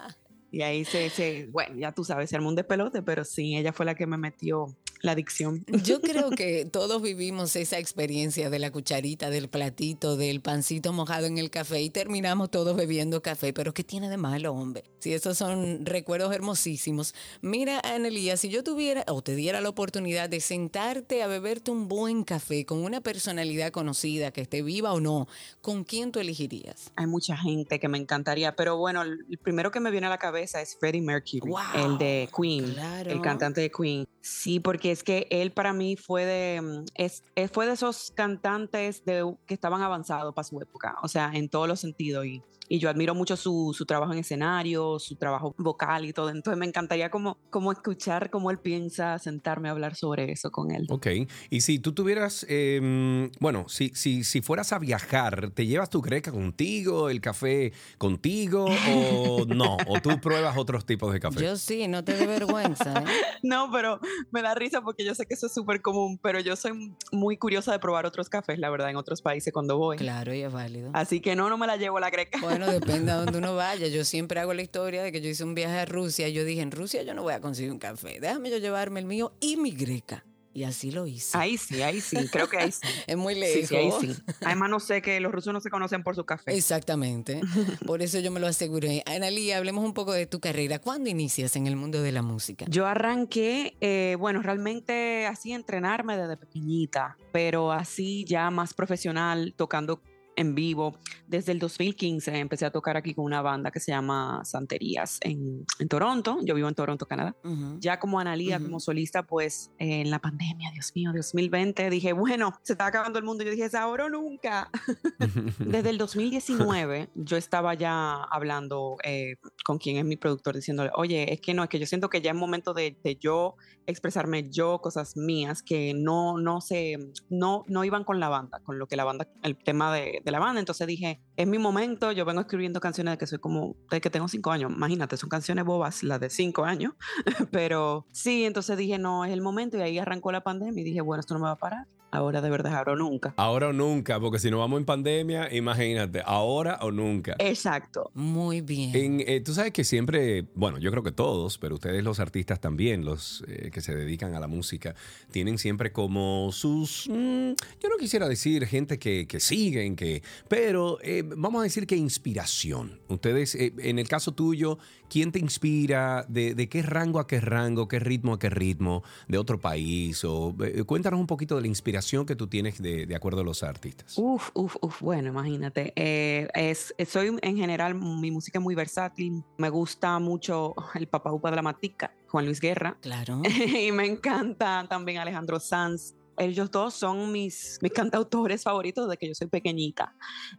Y ahí se, se, bueno, ya tú sabes, se armó un despelote, pero sí, ella fue la que me metió la adicción. Yo [LAUGHS] creo que todos vivimos esa experiencia de la cucharita, del platito, del pancito mojado en el café y terminamos todos bebiendo café. Pero ¿qué tiene de malo, hombre? Si esos son recuerdos hermosísimos. Mira, Anelía, si yo tuviera o te diera la oportunidad de sentarte a beberte un buen café con una personalidad conocida, que esté viva o no, ¿con quién tú elegirías? Hay mucha gente que me encantaría, pero bueno, el primero que me viene a la cabeza es Freddie Mercury, el de Queen, el cantante de Queen. Sí, porque es que él para mí fue de, mm, es, es- fue de esos cantantes de, que estaban avanzados para su época, o sea, en todos los sentidos. Y, y yo admiro mucho su, su trabajo en escenario, su trabajo vocal y todo. Entonces me encantaría como, como escuchar cómo él piensa, sentarme a hablar sobre eso con él. Ok, y si tú tuvieras, eh, bueno, si, si, si fueras a viajar, ¿te llevas tu greca contigo, el café contigo o no? ¿O tú pruebas otros tipos de café? Yo sí, no te dé vergüenza. ¿eh? [LAUGHS] No, pero me da risa porque yo sé que eso es súper común, pero yo soy muy curiosa de probar otros cafés, la verdad, en otros países cuando voy. Claro, y es válido. Así que no, no me la llevo la greca. Bueno, depende a donde uno vaya. Yo siempre hago la historia de que yo hice un viaje a Rusia y yo dije, en Rusia yo no voy a conseguir un café. Déjame yo llevarme el mío y mi greca. Y así lo hice. Ahí sí, ahí sí, creo que ahí sí. [LAUGHS] es muy Sí, lejos. sí, ahí sí. Además, no sé que los rusos no se conocen por su café. Exactamente. [LAUGHS] Por eso yo me lo aseguré. Analí, hablemos un poco de tu carrera. ¿Cuándo inicias en el mundo de la música? Yo arranqué, eh, bueno, realmente así entrenarme desde pequeñita, pero así ya más profesional, tocando en vivo. Desde el 2015 empecé a tocar aquí con una banda que se llama Santerías en, en Toronto. Yo vivo en Toronto, Canadá. Ujú. Ya como Analía, Ujú. como solista, pues eh, en la pandemia, Dios mío, 2020, dije, bueno, se está acabando el mundo. Yo dije, es ahora o nunca. [LAUGHS] Desde el 2019 yo estaba ya hablando eh, con quien es mi productor diciéndole, oye, es que no, es que yo siento que ya es momento de, de yo expresarme yo cosas mías que no, no se, no, no iban con la banda, con lo que la banda, el tema de, de la banda. Entonces dije, es mi momento, yo vengo escribiendo canciones de que soy como, de que tengo cinco años, imagínate, son canciones bobas, las de cinco años, [LAUGHS] pero sí, entonces dije, no, es el momento. Y ahí arrancó la pandemia y dije, bueno, esto no me va a parar, ahora de verdad, ahora o nunca. Ahora o nunca, porque si no vamos en pandemia, imagínate, ahora o nunca. Exacto. Muy bien. En, eh, tú sabes que siempre, bueno, yo creo que todos, pero ustedes los artistas también, los eh, que se dedican a la música, tienen siempre como sus, mm, yo no quisiera decir gente que, que siguen, que, pero eh, vamos a decir que inspiración. Ustedes, eh, en el caso tuyo, ¿quién te inspira? ¿De, de qué rango a qué rango? ¿Qué ritmo a qué ritmo? ¿De otro país? O, eh, cuéntanos un poquito de la inspiración que tú tienes de, de acuerdo a los artistas. Uf, uf, uf, bueno, imagínate. eh, es, es- soy en general, mi música es muy versátil. Me gusta mucho el papá upa de la matica, Juan Luis Guerra. Claro. [LAUGHS] y me encanta también Alejandro Sanz. Ellos dos son mis, mis cantautores [LAUGHS] favoritos desde que yo soy pequeñita.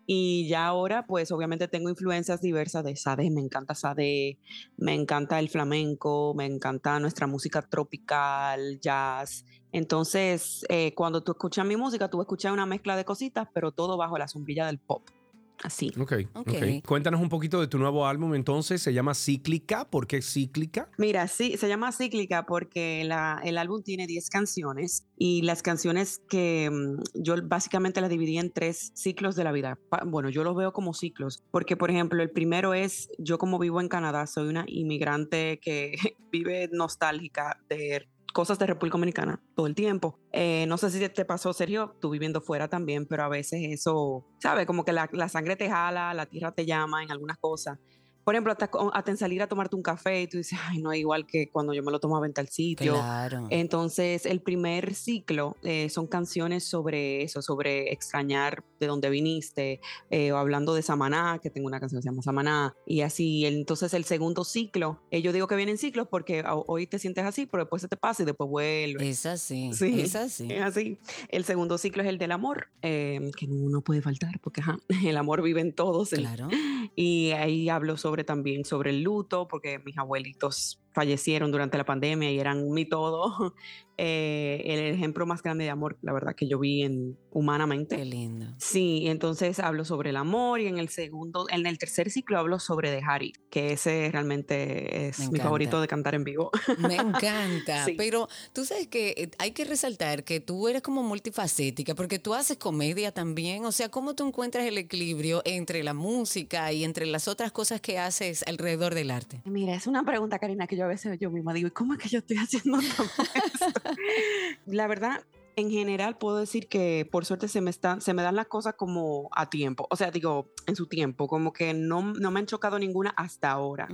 Y ya ahora, pues obviamente tengo influencias diversas de Sade. Me encanta Sade, me encanta el flamenco, me encanta nuestra música tropical, jazz. Entonces, eh, cuando tú escuchas mi música, tú escuchas una mezcla de cositas, pero todo bajo la sombrilla del pop. Así. Ok, ok. Ok. Cuéntanos un poquito de tu nuevo álbum entonces, se llama Cíclica, ¿por qué Cíclica? Mira, sí, se llama Cíclica porque la- el álbum tiene 10 canciones y las canciones que mm, yo básicamente las dividí en tres ciclos de la vida. Bueno, yo los veo como ciclos porque, por ejemplo, el primero es, yo como vivo en Canadá, soy una inmigrante que [LAUGHS] vive nostálgica de cosas de República Dominicana todo el tiempo. Eh, no sé si te pasó, Sergio, tú viviendo fuera también, pero a veces eso, ¿sabes? Como que la, la sangre te jala, la tierra te llama en algunas cosas. Por ejemplo, hasta, hasta en salir a tomarte un café y tú dices, ay, no es igual que cuando yo me lo tomaba en tal sitio. Claro. Entonces, el primer ciclo eh, son canciones sobre eso, sobre extrañar de dónde viniste, eh, o hablando de Samaná, que tengo una canción que se llama Samaná, y así. Entonces, el segundo ciclo, eh, yo digo que vienen ciclos porque ho- hoy te sientes así, pero después se te pasa y después vuelve. Es así. Sí. Es así. Es así. El segundo ciclo es el del amor, eh, que no, no puede faltar, porque ajá, [LAUGHS] el amor vive en todos. Claro. y ahí hablo sobre también sobre el luto, porque mis abuelitos fallecieron durante la pandemia y eran mi todo. [LAUGHS] Eh, el ejemplo más grande de amor, la verdad, que yo vi en, humanamente. Qué lindo. Sí, entonces hablo sobre el amor y en el segundo, en el tercer ciclo hablo sobre dejar ir, que ese realmente es mi favorito de cantar en vivo. Me [LAUGHS] encanta. Sí. Pero tú sabes que eh, hay que resaltar que tú eres como multifacética, porque tú haces comedia también. O sea, ¿cómo tú encuentras el equilibrio entre la música y entre las otras cosas que haces alrededor del arte? Mira, es una pregunta, Karina, que yo a veces yo misma digo, ¿y cómo es que yo estoy haciendo [LAUGHS] todo esto? La verdad, en general puedo decir que por suerte se me, están, se me dan las cosas como a tiempo, o sea, digo, en su tiempo, como que no, no me han chocado ninguna hasta ahora.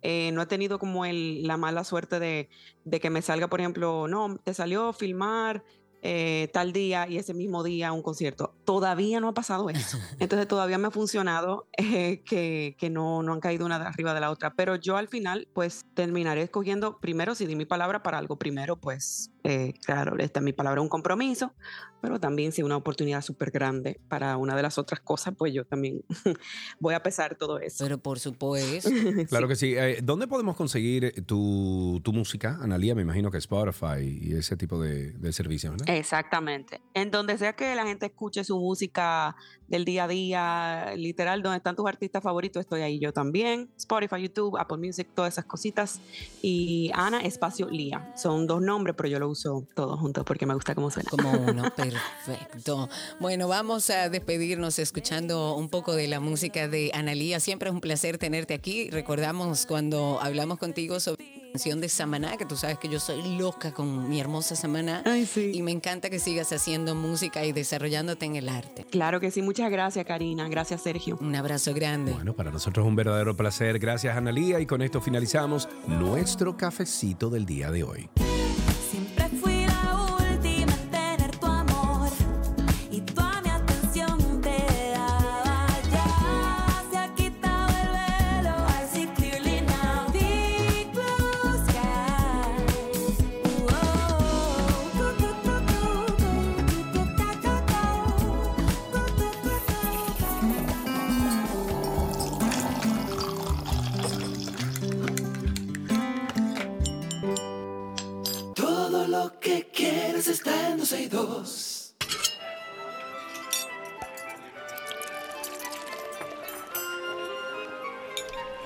Eh, no he tenido como el, la mala suerte de, de que me salga, por ejemplo, no, te salió filmar eh, tal día y ese mismo día un concierto. Todavía no ha pasado eso. [LAUGHS] Entonces todavía me ha funcionado eh, que, que no, no han caído una de arriba de la otra. Pero yo al final pues terminaré escogiendo, primero si di mi palabra para algo, primero pues eh, claro, esta es mi palabra, un compromiso, pero también si una oportunidad súper grande para una de las otras cosas, pues yo también [LAUGHS] voy a pesar todo eso. Pero por [LAUGHS] supuesto. Claro que sí. Eh, ¿Dónde podemos conseguir tu, tu música, Analía? Me imagino que Spotify y ese tipo de, de servicios, ¿verdad? Exactamente. En donde sea que la gente escuche su música del día a día, literal, donde están tus artistas favoritos, estoy ahí yo también. Spotify, YouTube, Apple Music, todas esas cositas. Y Ana Espacio Lía. Son dos nombres, pero yo lo uso todos juntos porque me gusta cómo suena. Como uno, [LAUGHS] perfecto. Bueno, vamos a despedirnos escuchando un poco de la música de Analía. Siempre es un placer tenerte aquí. Recordamos cuando hablamos contigo sobre canción de Samaná, que tú sabes que yo soy loca con mi hermosa Samaná. Ay, sí. Y me encanta que sigas haciendo música y desarrollándote en el arte. Claro que sí. Muchas gracias, Karina. Gracias, Sergio. Un abrazo grande. Bueno, para nosotros es un verdadero placer. Gracias, Analía. Y con esto finalizamos nuestro cafecito del día de hoy. Está en 12 y 2.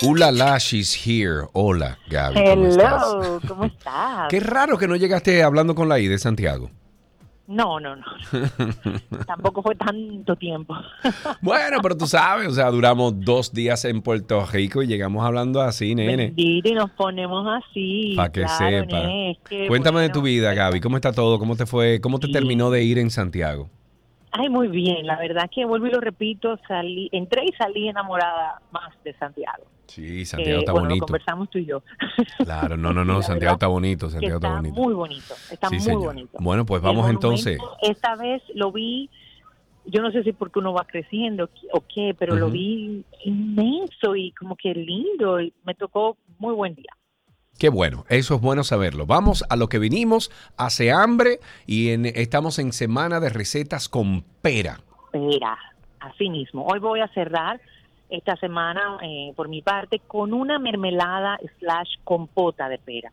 Ula la, she's here. Hola, Gaby. ¿Cómo estás? Hello, ¿cómo estás? Qué raro que no llegaste hablando con la I de Santiago. No, no, no. [LAUGHS] Tampoco fue tanto tiempo. Bueno, pero tú sabes, o sea, duramos dos días en Puerto Rico y llegamos hablando así, nene. Bendito, y nos ponemos así. Para que claro, sepa. nene, es que, Cuéntame de tu vida, Gaby. ¿Cómo está todo? ¿Cómo te fue? ¿Cómo te Sí. terminó de ir en Santiago? Ay, muy bien. La verdad que vuelvo y lo repito, salí, entré y salí enamorada más de Santiago. Sí, Santiago Eh, está bueno, lo bonito. conversamos tú y yo. Claro, no, no, [LAUGHS] no, Santiago está bonito, Santiago está está bonito. muy bonito. Está Sí, muy señor. bonito. Bueno, pues vamos entonces. Esta vez lo vi, yo no sé si porque uno va creciendo o qué, pero lo vi inmenso y como que lindo y me tocó muy buen día. Qué bueno, eso es bueno saberlo. Vamos a lo que vinimos, hace hambre y en- estamos en semana de recetas con pera. Pera, así mismo. Hoy voy a cerrar esta semana, eh, por mi parte, con una mermelada slash compota de pera.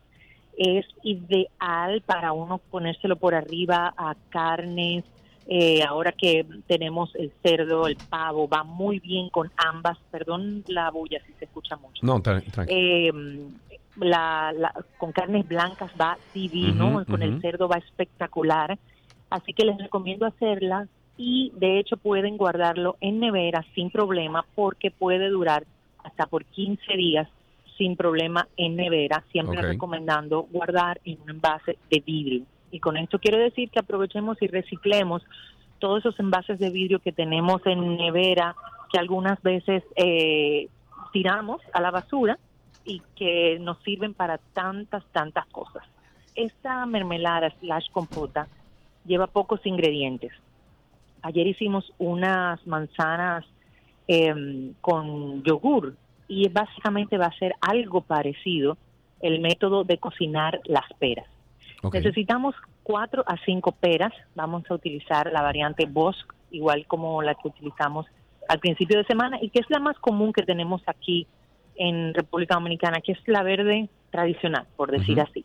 Es ideal para uno ponérselo por arriba a carnes. eh, ahora que tenemos el cerdo, el pavo, va muy bien con ambas. Perdón la bulla si se escucha mucho. No, tra- tranquilo. Eh, la, la- con carnes blancas va divino, Ujú, con el cerdo va espectacular. Así que les recomiendo hacerla y de hecho pueden guardarlo en nevera sin problema porque puede durar hasta por 15 días sin problema en nevera, siempre recomendando guardar en un envase de vidrio. Y con esto quiero decir que aprovechemos y reciclemos todos esos envases de vidrio que tenemos en nevera, que algunas veces eh, tiramos a la basura y que nos sirven para tantas, tantas cosas. Esta mermelada slash compota lleva pocos ingredientes. Ayer hicimos unas manzanas em, con yogur y básicamente va a ser algo parecido el método de cocinar las peras. Necesitamos cuatro a cinco peras. Vamos a utilizar la variante Bosc, igual como la que utilizamos al principio de semana y que es la más común que tenemos aquí en República Dominicana, que es la verde tradicional, por decir así.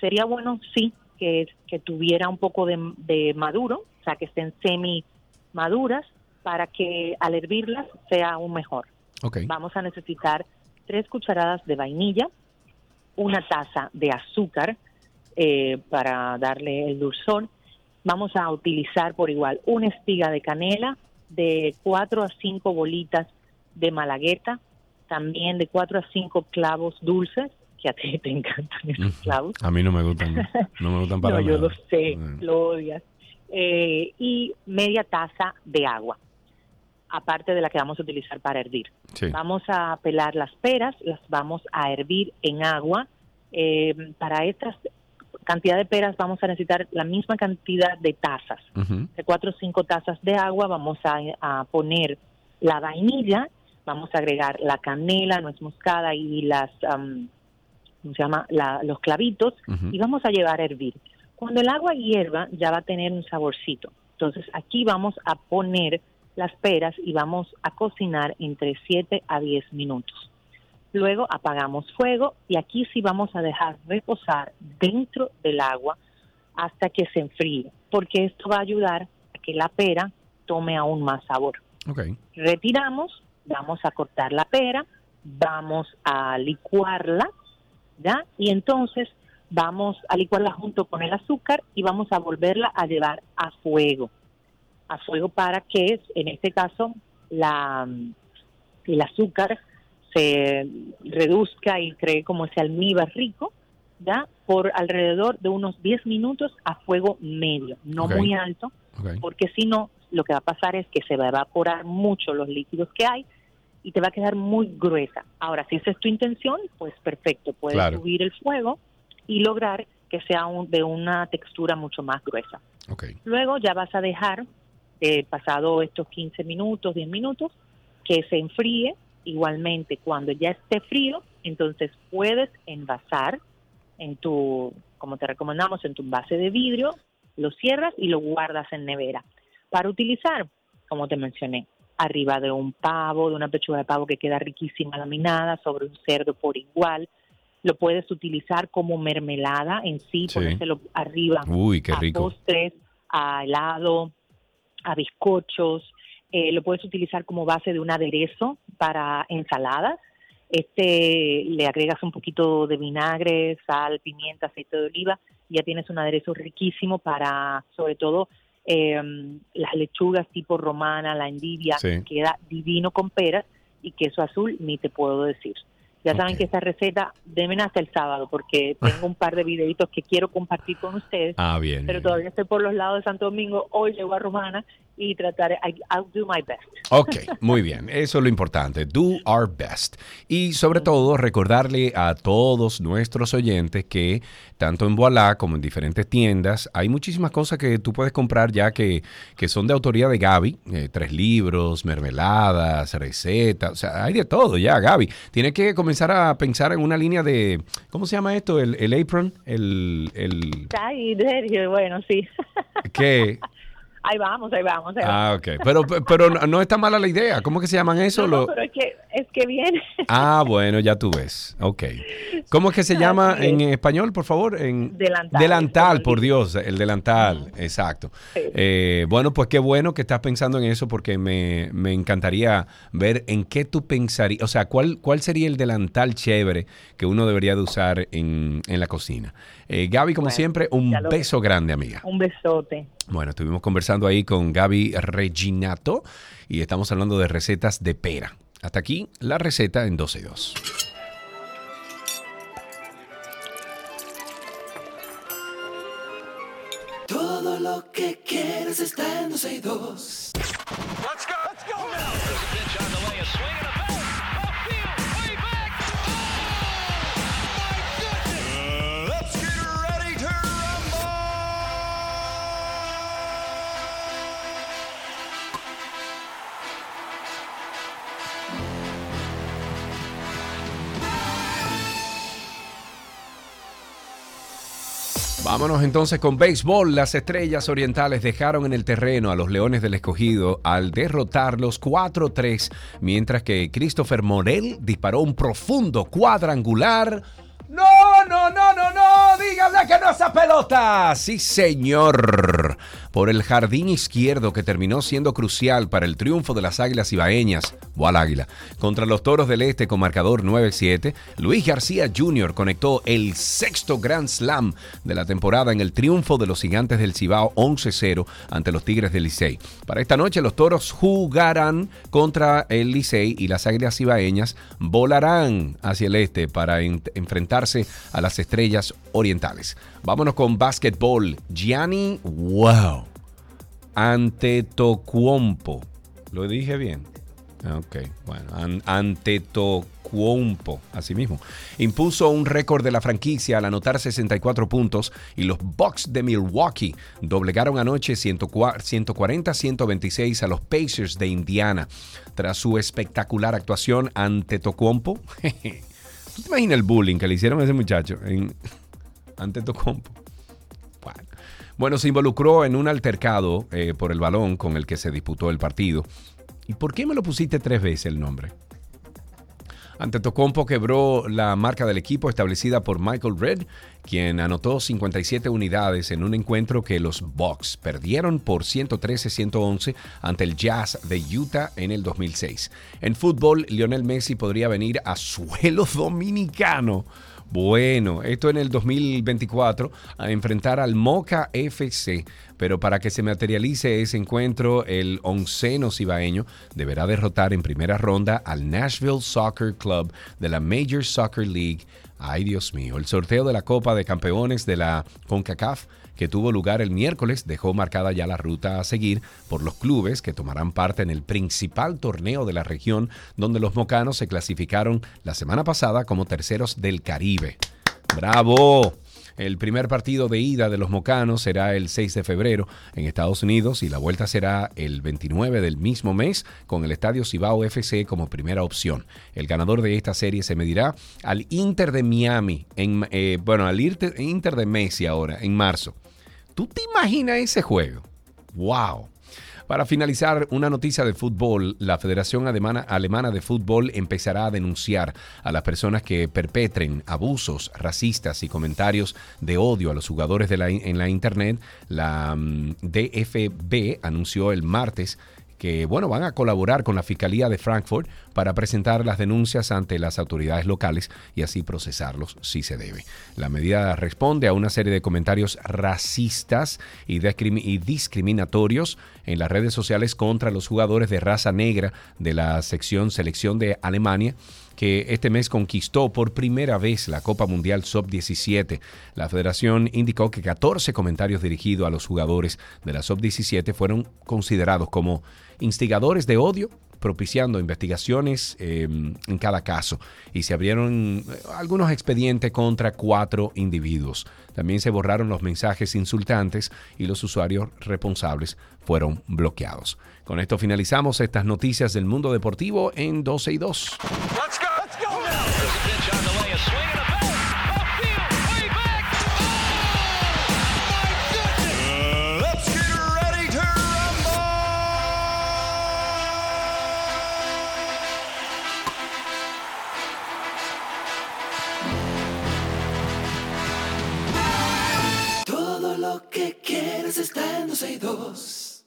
Sería bueno, sí, que, que tuviera un poco de, de maduro, o sea, que estén semi maduras, para que al hervirlas sea aún mejor. Vamos a necesitar tres cucharadas de vainilla, una taza de azúcar eh, para darle el dulzor. Vamos a utilizar por igual una espiga de canela, de cuatro a cinco bolitas de malagueta, también de cuatro a cinco clavos dulces, que a ti te encantan esos clavos. A mí no me gustan, [LAUGHS] no, me gustan para No, yo lo sé, Mm. lo odias. Eh, y media taza de agua, aparte de la que vamos a utilizar para hervir. Sí. Vamos a pelar las peras, las vamos a hervir en agua. Eh, para estas cantidad de peras vamos a necesitar la misma cantidad de tazas. De cuatro o cinco tazas de agua vamos a, a poner la vainilla, vamos a agregar la canela, nuez moscada y las, ¿cómo se llama? La- los clavitos y vamos a llevar a hervir. Cuando el agua hierva ya va a tener un saborcito. Entonces aquí vamos a poner las peras y vamos a cocinar entre 7 a 10 minutos. Luego apagamos fuego y aquí sí vamos a dejar reposar dentro del agua hasta que se enfríe, porque esto va a ayudar a que la pera tome aún más sabor. Retiramos, vamos a cortar la pera, vamos a licuarla, ¿ya? Y entonces vamos a licuarla junto con el azúcar y vamos a volverla a llevar a fuego. A fuego para que, en este caso, la, el azúcar se reduzca y cree como ese almíbar rico, ¿ya? Por alrededor de unos 10 minutos a fuego medio, no muy alto, porque si no, lo que va a pasar es que se va a evaporar mucho los líquidos que hay y te va a quedar muy gruesa. Ahora, si esa es tu intención, pues perfecto, puedes Claro. subir el fuego y lograr que sea un- de una textura mucho más gruesa. Luego ya vas a dejar, eh, pasado estos 15 minutos, 10 minutos, que se enfríe. Igualmente, cuando ya esté frío, entonces puedes envasar en tu, como te recomendamos, en tu envase de vidrio, lo cierras y lo guardas en nevera. Para utilizar, como te mencioné, arriba de un pavo, de una pechuga de pavo que queda riquísima laminada, sobre un cerdo por igual. Lo puedes utilizar como mermelada en sí, Sí. ponérselo arriba Uy, qué a rico. postres, a helado, a bizcochos. Eh, lo puedes utilizar como base de un aderezo para ensaladas. Este le agregas un poquito de vinagre, sal, pimienta, aceite de oliva. y Ya tienes un aderezo riquísimo para, sobre todo, eh, las lechugas tipo romana, la endivia, Sí. queda divino con peras y queso azul, ni te puedo decir. Ya saben que esta receta deben hasta el sábado porque [LAUGHS] tengo un par de videitos que quiero compartir con ustedes Ah, bien. pero bien. todavía estoy por los lados de Santo Domingo. Hoy llego a Romana y trataré, I- I'll do my best. Ok, muy bien. Eso es lo importante. Do our best. Y sobre todo, recordarle a todos nuestros oyentes que tanto en Voilà como en diferentes tiendas hay muchísimas cosas que tú puedes comprar ya que, que son de autoría de Gaby. Eh, tres libros, mermeladas, recetas. O sea, hay de todo ya, Gaby. Tienes que comenzar a pensar en una línea de. ¿Cómo se llama esto? El, el apron. El. el Ay, Sergio, bueno, sí. ¿Qué? Ahí vamos, ahí vamos. Ahí vamos. Ah, ok. Pero, pero no, está mala la idea. ¿Cómo que se llaman eso? No, no, pero es que, es que viene. Ah, bueno, ya tú ves. Ok. ¿Cómo es que se llama en español, por favor? En... Delantal. Delantal, por Dios, el delantal, exacto. Sí. Eh, bueno, pues qué bueno que estás pensando en eso porque me, me encantaría ver en qué tú pensarías, o sea, cuál, cuál sería el delantal chévere que uno debería de usar en, en la cocina. Eh, Gaby, como Bueno, siempre, un lo- beso grande, amiga. Un besote. Bueno, estuvimos conversando ahí con Gaby Reginato y estamos hablando de recetas de pera. Hasta aquí la receta en 12 y 2. Todo lo que quieres está en 12 y 2. Vámonos entonces con béisbol. Las estrellas orientales dejaron en el terreno a los Leones del Escogido al derrotarlos 4-3, mientras que Christopher Morel disparó un profundo cuadrangular. No, no, no, no, no, díganle que no esa pelota. Sí, señor. Por el jardín izquierdo que terminó siendo crucial para el triunfo de las Águilas Ibaeñas, o al Águila, contra los Toros del Este con marcador 9-7, Luis García Jr. conectó el sexto Grand Slam de la temporada en el triunfo de los Gigantes del Cibao 11-0 ante los Tigres del Licey. Para esta noche los Toros jugarán contra el Licey y las Águilas Ibaeñas volarán hacia el este para en- enfrentarse a las estrellas orientales. Vámonos con básquetbol. Gianni, wow. Antetokounmpo. ¿Lo dije bien? Ok, bueno, an- Antetokounmpo, así mismo. Impuso un récord de la franquicia al anotar 64 puntos y los Bucks de Milwaukee doblegaron anoche 140-126 a los Pacers de Indiana. Tras su espectacular actuación Antetokounmpo, [LAUGHS] ¿tú te imaginas el bullying que le hicieron a ese muchacho en [LAUGHS] Antetokounmpo? Bueno. Se involucró en un altercado eh, por el balón con el que se disputó el partido. ¿Y por qué me lo pusiste tres veces el nombre? Antetokounmpo quebró la marca del equipo establecida por Michael Red, quien anotó 57 unidades en un encuentro que los Bucks perdieron por 113-111 ante el Jazz de Utah en el 2006. En fútbol, Lionel Messi podría venir a suelo [LAUGHS] dominicano. Bueno, esto en el 2024 a enfrentar al Moca FC, pero para que se materialice ese encuentro, el onceno cibaeño deberá derrotar en primera ronda al Nashville Soccer Club de la Major Soccer League. Ay, Dios mío, el sorteo de la Copa de Campeones de la CONCACAF que tuvo lugar el miércoles dejó marcada ya la ruta a seguir por los clubes que tomarán parte en el principal torneo de la región donde los mocanos se clasificaron la semana pasada como terceros del Caribe. ¡Bravo! El primer partido de ida de los Mocanos será el 6 de febrero en Estados Unidos y la vuelta será el 29 del mismo mes con el Estadio Cibao FC como primera opción. El ganador de esta serie se medirá al Inter de Miami, en, eh, bueno, al Inter de Messi ahora, en marzo. ¿Tú te imaginas ese juego? ¡Wow! Para finalizar, una noticia de fútbol. La Federación Alemana, de Fútbol empezará a denunciar a las personas que perpetren abusos racistas y comentarios de odio a los jugadores en la Internet. La mm, DFB anunció el martes que bueno, van a colaborar con la Fiscalía de Frankfurt para presentar las denuncias ante las autoridades locales y así procesarlos si se debe. La medida responde a una serie de comentarios racistas y, discrimi- y discriminatorios en las redes sociales contra los jugadores de raza negra de la sección selección de Alemania que este mes conquistó por primera vez la Copa Mundial Sub-17. La federación indicó que 14 comentarios dirigidos a los jugadores de la Sub-17 fueron considerados como instigadores de odio, propiciando investigaciones eh, en cada caso. Y se abrieron eh, algunos expedientes contra cuatro individuos. También se borraron los mensajes insultantes y los usuarios responsables fueron bloqueados. Con esto finalizamos estas noticias del mundo deportivo en 12 y 2. Let's get ready to rumble! Todo lo que quieres está en 12 y 2.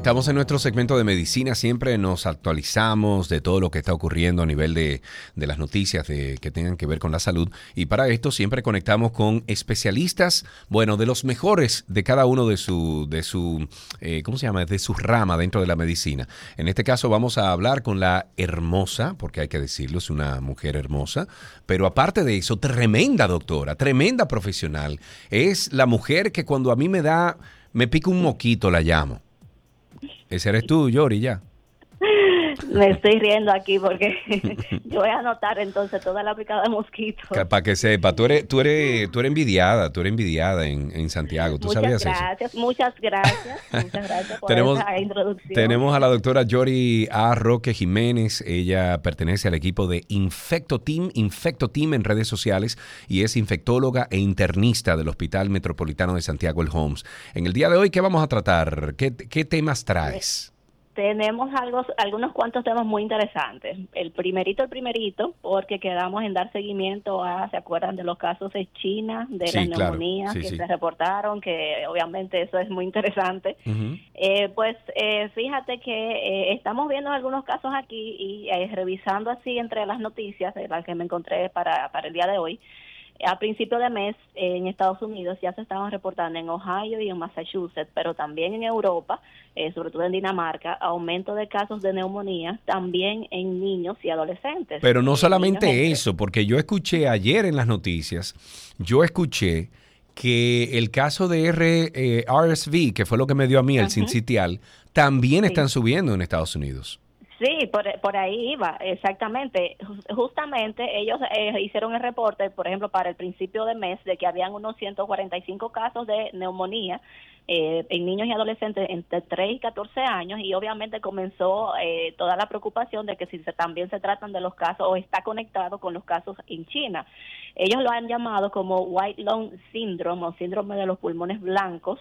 Estamos en nuestro segmento de medicina, siempre nos actualizamos de todo lo que está ocurriendo a nivel de, de las noticias de, que tengan que ver con la salud y para esto siempre conectamos con especialistas, bueno, de los mejores de cada uno de su, de su eh, ¿cómo se llama? De su rama dentro de la medicina. En este caso vamos a hablar con la hermosa, porque hay que decirlo, es una mujer hermosa, pero aparte de eso, tremenda doctora, tremenda profesional. Es la mujer que cuando a mí me da, me pica un moquito, la llamo. Ese eres tú, Yori, ya. [LAUGHS] Me estoy riendo aquí porque [LAUGHS] yo voy a anotar entonces toda la picada de mosquito. Para que sepa, tú eres, tú eres, tú eres envidiada, tú eres envidiada en, en Santiago. ¿Tú Muchas sabías eso? gracias, muchas gracias, [LAUGHS] muchas gracias por Tenemos- esa introducción. Tenemos a la doctora Yori A. Roque Jiménez. Ella pertenece al equipo de Infecto Team, Infecto Team en redes sociales y es infectóloga e internista del Hospital Metropolitano de Santiago El Homs. En el día de hoy, ¿qué vamos a tratar? ¿Qué, qué temas traes? Tenemos algo, algunos cuantos temas muy interesantes. El primerito, el primerito, porque quedamos en dar seguimiento a, ¿se acuerdan de los casos de China, de Sí, las claro. neumonías Sí, que sí. se reportaron, que obviamente eso es muy interesante. Eh, pues eh, fíjate que eh, estamos viendo algunos casos aquí y eh, revisando así entre las noticias de las que me encontré para, para el día de hoy. A principio de mes eh, en Estados Unidos ya se estaban reportando en Ohio y en Massachusetts, pero también en Europa, eh, sobre todo en Dinamarca, aumento de casos de neumonía también en niños y adolescentes. Pero no solamente eso, porque yo escuché ayer en las noticias, yo escuché que el caso de R, eh, RSV, que fue lo que me dio a mí el Ajá. sincitial, también Sí. están subiendo en Estados Unidos. Sí, por, por ahí iba, exactamente. Jus- Justamente ellos eh, hicieron el reporte, por ejemplo, para el principio de mes, de que habían unos 145 casos de neumonía eh, en niños y adolescentes entre 3 y 14 años y obviamente comenzó eh, toda la preocupación de que si se, también se tratan de los casos o está conectado con los casos en China. Ellos lo han llamado como White Lung Syndrome o síndrome de los pulmones blancos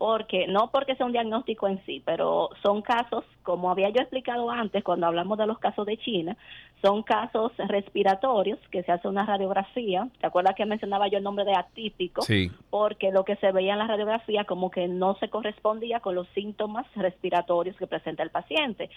porque no porque sea un diagnóstico en sí, pero son casos, como había yo explicado antes cuando hablamos de los casos de China, son casos respiratorios que se hace una radiografía. ¿Te acuerdas que mencionaba yo el nombre de atípico? Sí. Porque lo que se veía en la radiografía como que no se correspondía con los síntomas respiratorios que presenta el paciente.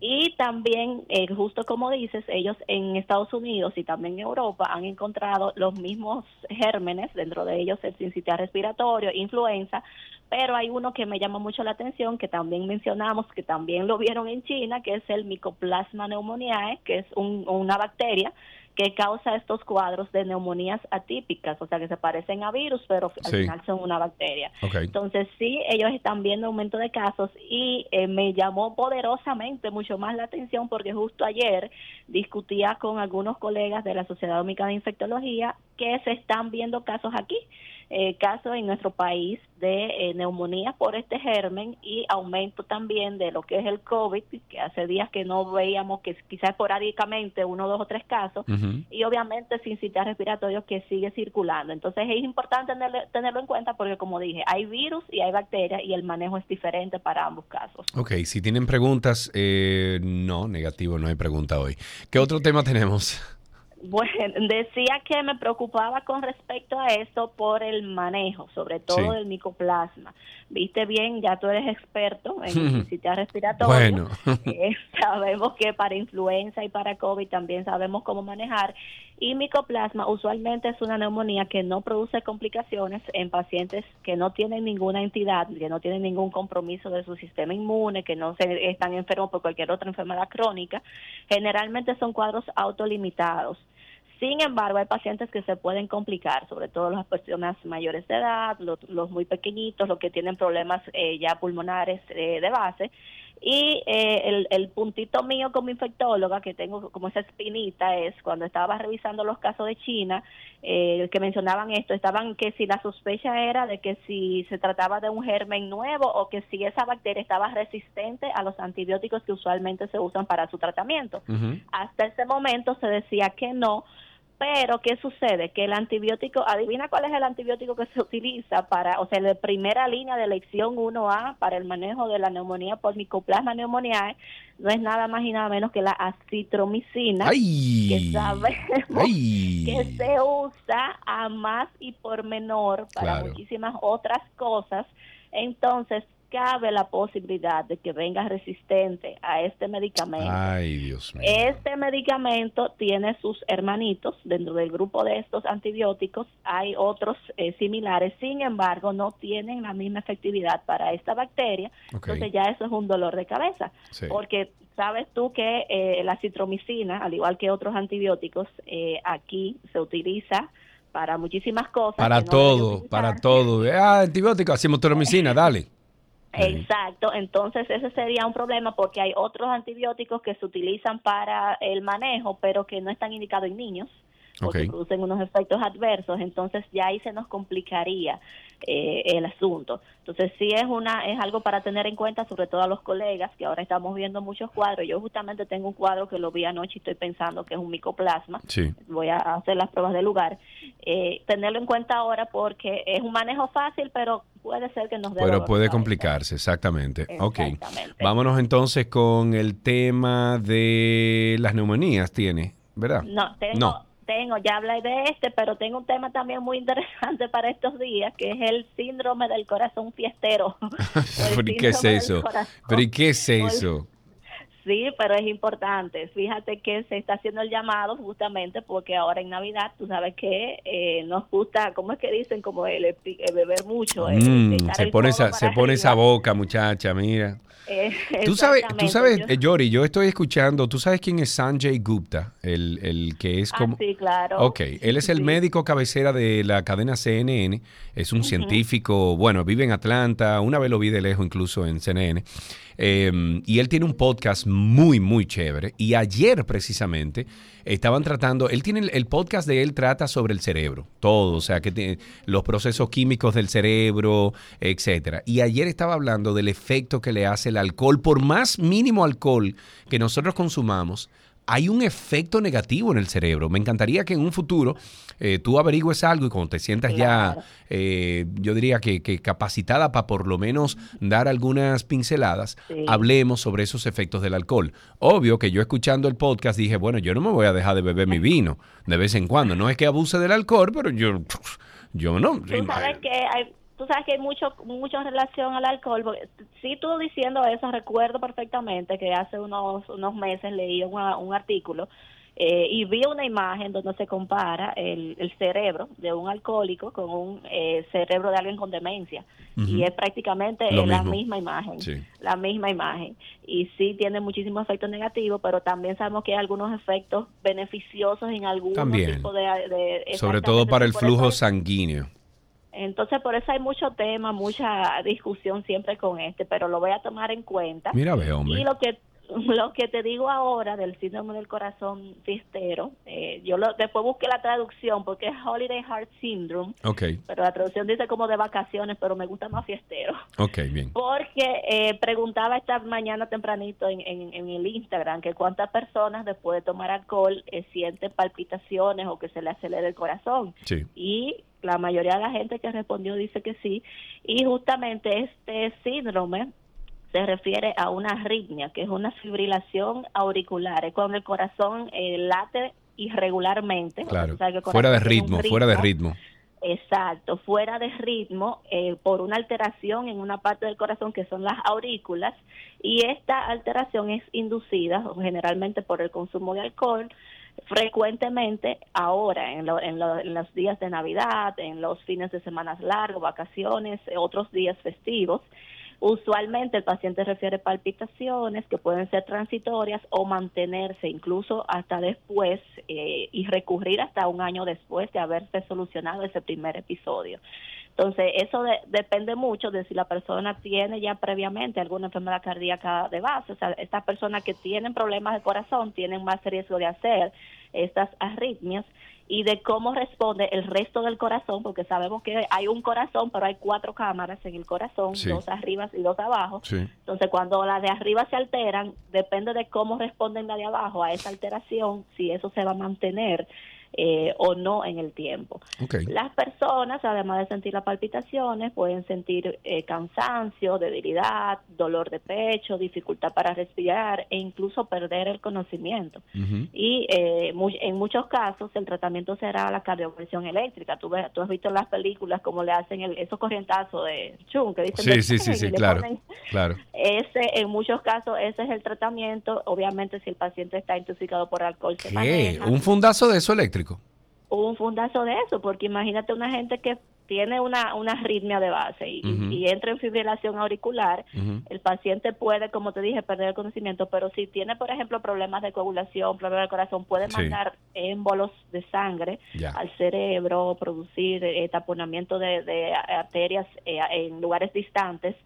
Y también, eh, justo como dices, ellos en Estados Unidos y también en Europa han encontrado los mismos gérmenes, dentro de ellos el sincitial respiratorio, influenza, pero hay uno que me llama mucho la atención, que también mencionamos, que también lo vieron en China, que es el Mycoplasma pneumoniae, que es un- una bacteria que causa estos cuadros de neumonías atípicas, o sea, que se parecen a virus, pero al Sí. final son una bacteria. Entonces sí, ellos están viendo aumento de casos y eh, me llamó poderosamente mucho más la atención porque justo ayer discutía con algunos colegas de la Sociedad Dominicana de Infectología que se están viendo casos aquí, eh, casos en nuestro país de eh, neumonía por este germen y aumento también de lo que es el COVID, que hace días que no veíamos que quizás esporádicamente uno, dos o tres casos, y obviamente sin citar respiratorio que sigue circulando. Entonces es importante tenerlo, tenerlo en cuenta porque, como dije, hay virus y hay bacterias y el manejo es diferente para ambos casos. Ok, si tienen preguntas, eh, no, negativo, no hay pregunta hoy. ¿Qué otro tema tenemos? Bueno, [LAUGHS] decía que me preocupaba con respecto a esto por el manejo, sobre todo Sí. del micoplasma. Viste bien, ya tú eres experto en [LAUGHS] el sistema respiratorio. Bueno. [LAUGHS] Eh, sabemos que para influenza y para COVID también sabemos cómo manejar. Y micoplasma usualmente es una neumonía que no produce complicaciones en pacientes que no tienen ninguna entidad, que no tienen ningún compromiso de su sistema inmune, que no se están enfermos por cualquier otra enfermedad crónica. Generalmente son cuadros autolimitados. Sin embargo, hay pacientes que se pueden complicar, sobre todo las personas mayores de edad, los, los muy pequeñitos, los que tienen problemas eh, ya pulmonares eh, de base. Y eh, el, el puntito mío como infectóloga, que tengo como esa espinita, es cuando estaba revisando los casos de China, eh, que mencionaban esto, estaban que si la sospecha era de que si se trataba de un germen nuevo o que si esa bacteria estaba resistente a los antibióticos que usualmente se usan para su tratamiento. Hasta ese momento se decía que no, pero ¿qué sucede? Que el antibiótico, adivina cuál es el antibiótico que se utiliza para, o sea, la primera línea de elección 1A para el manejo de la neumonía por micoplasma neumoniae, no es nada más y nada menos que la acitromicina, que sabemos ¡Ay! que se usa a más y por menor para Claro. muchísimas otras cosas. Entonces, cabe la posibilidad de que venga resistente a este medicamento. Ay, Dios mío. Este medicamento tiene sus hermanitos dentro del grupo de estos antibióticos. Hay otros eh, similares, sin embargo, no tienen la misma efectividad para esta bacteria. Entonces ya eso es un dolor de cabeza, Sí. porque sabes tú que eh, la citromicina, al igual que otros antibióticos, eh, aquí se utiliza para muchísimas cosas. Para no todo, para todo. Ah, antibiótico, hacemos toromicina, [LAUGHS] dale. Exacto, entonces ese sería un problema porque hay otros antibióticos que se utilizan para el manejo, pero que no están indicados en niños, porque Ok. producen unos efectos adversos, entonces ya ahí se nos complicaría eh, el asunto. Entonces sí es una es algo para tener en cuenta, sobre todo a los colegas que ahora estamos viendo muchos cuadros. Yo justamente tengo un cuadro que lo vi anoche y estoy pensando que es un micoplasma Sí. voy a hacer las pruebas de lugar. Eh, tenerlo en cuenta ahora porque es un manejo fácil, pero puede ser que nos dé Pero puede complicarse, exactamente. Ok. Vámonos entonces con el tema de las neumonías, tiene, ¿verdad? No, tengo, No. Tengo, ya hablé de este, pero tengo un tema también muy [LAUGHS] interesante para estos días, que es el síndrome del corazón fiestero. [LAUGHS] ¿Pero y qué es eso? ¿Pero y qué es eso? Sí, pero es importante. Fíjate que se está haciendo el llamado justamente porque ahora en Navidad, tú sabes que eh, nos gusta, ¿cómo es que dicen? Como el, beber mucho. el Mm, se pone esa, se pone esa boca, muchacha, mira. Eh, Tú sabes, tú sabes, yo- eh, Yori, yo estoy escuchando, tú sabes quién es Sanjay Gupta, el, el que es Ah, como... sí, claro. Ok, él es el Sí. médico cabecera de la cadena CNN, es un científico, bueno, vive en Atlanta, una vez lo vi de lejos incluso en CNN, eh, y él tiene un podcast muy, muy chévere, y ayer precisamente estaban tratando, él tiene, el, podcast de él trata sobre el cerebro, todo, o sea, que los procesos químicos del cerebro, etcétera, y ayer estaba hablando del efecto que le hace el alcohol, por más mínimo alcohol que nosotros consumamos, hay un efecto negativo en el cerebro. Me encantaría que en un futuro eh, tú averigües algo y cuando te sientas Claro. ya, eh, yo diría que, que capacitada para por lo menos dar algunas pinceladas, Sí. hablemos sobre esos efectos del alcohol. Obvio que yo escuchando el podcast dije, bueno, yo no me voy a dejar de beber mi vino de vez en cuando. No es que abuse del alcohol, pero yo, yo no. Tú sabes que hay, tú sabes que hay mucho, mucho relación al alcohol. Porque, sí, tú diciendo eso, recuerdo perfectamente que hace unos, unos meses leí una- un artículo eh, y vi una imagen donde se compara el, el cerebro de un alcohólico con un eh, cerebro de alguien con demencia. Y es prácticamente eh, la misma imagen. Sí. La misma imagen. Y sí tiene muchísimos efectos negativos, pero también sabemos que hay algunos efectos beneficiosos en También. tipos de... de- Sobre todo para el flujo sanguíneo. Entonces, por eso hay mucho tema, mucha discusión siempre con este, pero lo voy a tomar en cuenta. Mira, ve, hombre. Y lo que lo que te digo ahora del síndrome del corazón fiestero, eh, yo lo, después busqué la traducción porque es Holiday Heart Syndrome, Ok, pero la traducción dice como de vacaciones, pero me gusta más fiestero. ok, bien. Porque eh, preguntaba esta mañana tempranito en, en, en el Instagram que cuántas personas después de tomar alcohol eh, sienten palpitaciones o que se le acelera el corazón Sí. y la mayoría de la gente que respondió dice que sí. Y justamente este síndrome se refiere a una arritmia que es una fibrilación auricular. Es cuando el corazón eh, late irregularmente. Claro. Fuera de ritmo, fuera de ritmo. Exacto, fuera de ritmo eh, por una alteración en una parte del corazón que son las aurículas. Y esta alteración es inducida generalmente por el consumo de alcohol frecuentemente ahora en, lo- en lo- en los días de Navidad, en los fines de semanas largos, vacaciones, otros días festivos. Usualmente el paciente refiere palpitaciones que pueden ser transitorias o mantenerse incluso hasta después eh, y recurrir hasta un año después de haberse solucionado ese primer episodio. Entonces, eso de- depende mucho de si la persona tiene ya previamente alguna enfermedad cardíaca de base. O sea, estas personas que tienen problemas de corazón tienen más riesgo de hacer estas arritmias y de cómo responde el resto del corazón, porque sabemos que hay un corazón, pero hay cuatro cámaras en el corazón, Sí. dos arriba y dos abajo. Sí. Entonces, cuando las de arriba se alteran, depende de cómo responden las de abajo a esa alteración, si eso se va a mantener eh, o no en el tiempo. Las personas, además de sentir las palpitaciones, pueden sentir eh, cansancio, debilidad, dolor de pecho, dificultad para respirar e incluso perder el conocimiento. Y eh, en muchos casos el tratamiento será la cardioversión eléctrica. Tú, ves, tú has visto en las películas cómo le hacen el, esos corrientazos de chum que dicen Sí, de sí, sí, sí, claro. ponen- Claro. ese, en muchos casos, ese es el tratamiento. Obviamente, si el paciente está intoxicado por alcohol, se ¿Qué? maneja. ¿Un fundazo de eso eléctrico? Un fundazo de eso, porque imagínate una gente que tiene una, una arritmia de base y, entra en fibrilación auricular, el paciente puede, como te dije, perder el conocimiento, pero si tiene, por ejemplo, problemas de coagulación, problemas del corazón, puede Sí. mandar émbolos de sangre Ya. al cerebro, producir eh, taponamiento de, de arterias eh, en lugares distantes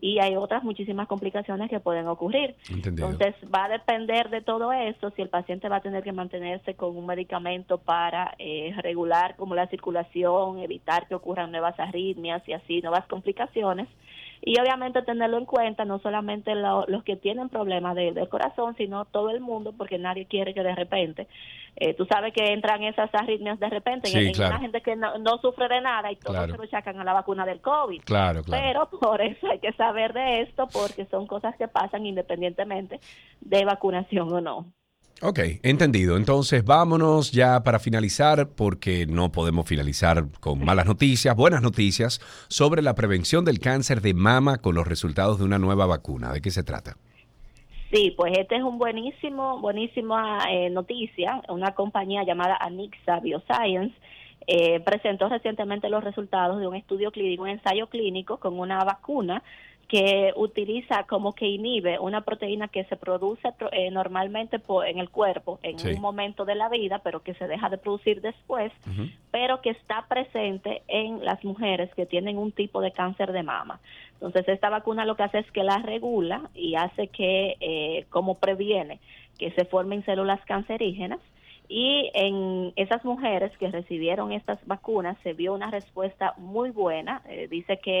y hay otras muchísimas complicaciones que pueden ocurrir. Entendido. Entonces va a depender de todo esto si el paciente va a tener que mantenerse con un medicamento para eh, regular como la circulación, evitar que ocurran nuevas arritmias y así nuevas complicaciones. Y obviamente tenerlo en cuenta, no solamente lo- los que tienen problemas de- del corazón, sino todo el mundo, porque nadie quiere que de repente, eh, tú sabes que entran esas arritmias de repente Sí, en, en claro. una gente que no, no sufre de nada y todos Claro. se lo achacan a la vacuna del COVID. Claro, claro. Pero por eso hay que saber de esto, porque son cosas que pasan independientemente de vacunación o no. Ok, entendido. Entonces vámonos ya para finalizar, porque no podemos finalizar con malas noticias, buenas noticias sobre la prevención del cáncer de mama con los resultados de una nueva vacuna. ¿De qué se trata? Sí, pues este es un buenísimo, buenísima eh, noticia. Una compañía llamada Anixa Bioscience eh, presentó recientemente los resultados de un estudio clínico, un ensayo clínico con una vacuna que utiliza como que inhibe una proteína que se produce pro- eh, normalmente en el cuerpo en Sí. un momento de la vida, pero que se deja de producir después, pero que está presente en las mujeres que tienen un tipo de cáncer de mama. Entonces, esta vacuna lo que hace es que la regula y hace que, eh, como previene, que se formen células cancerígenas. Y en esas mujeres que recibieron estas vacunas se vio una respuesta muy buena. Eh, dice que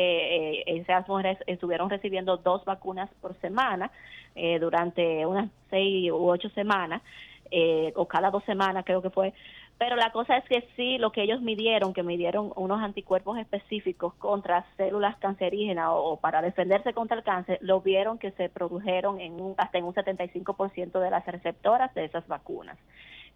eh, esas mujeres estuvieron recibiendo dos vacunas por semana eh, durante unas seis u ocho semanas, eh, o cada dos semanas creo que fue. Pero la cosa es que sí, lo que ellos midieron, que midieron unos anticuerpos específicos contra células cancerígenas o, o para defenderse contra el cáncer, lo vieron que se produjeron en un, hasta en un 75% de las receptoras de esas vacunas.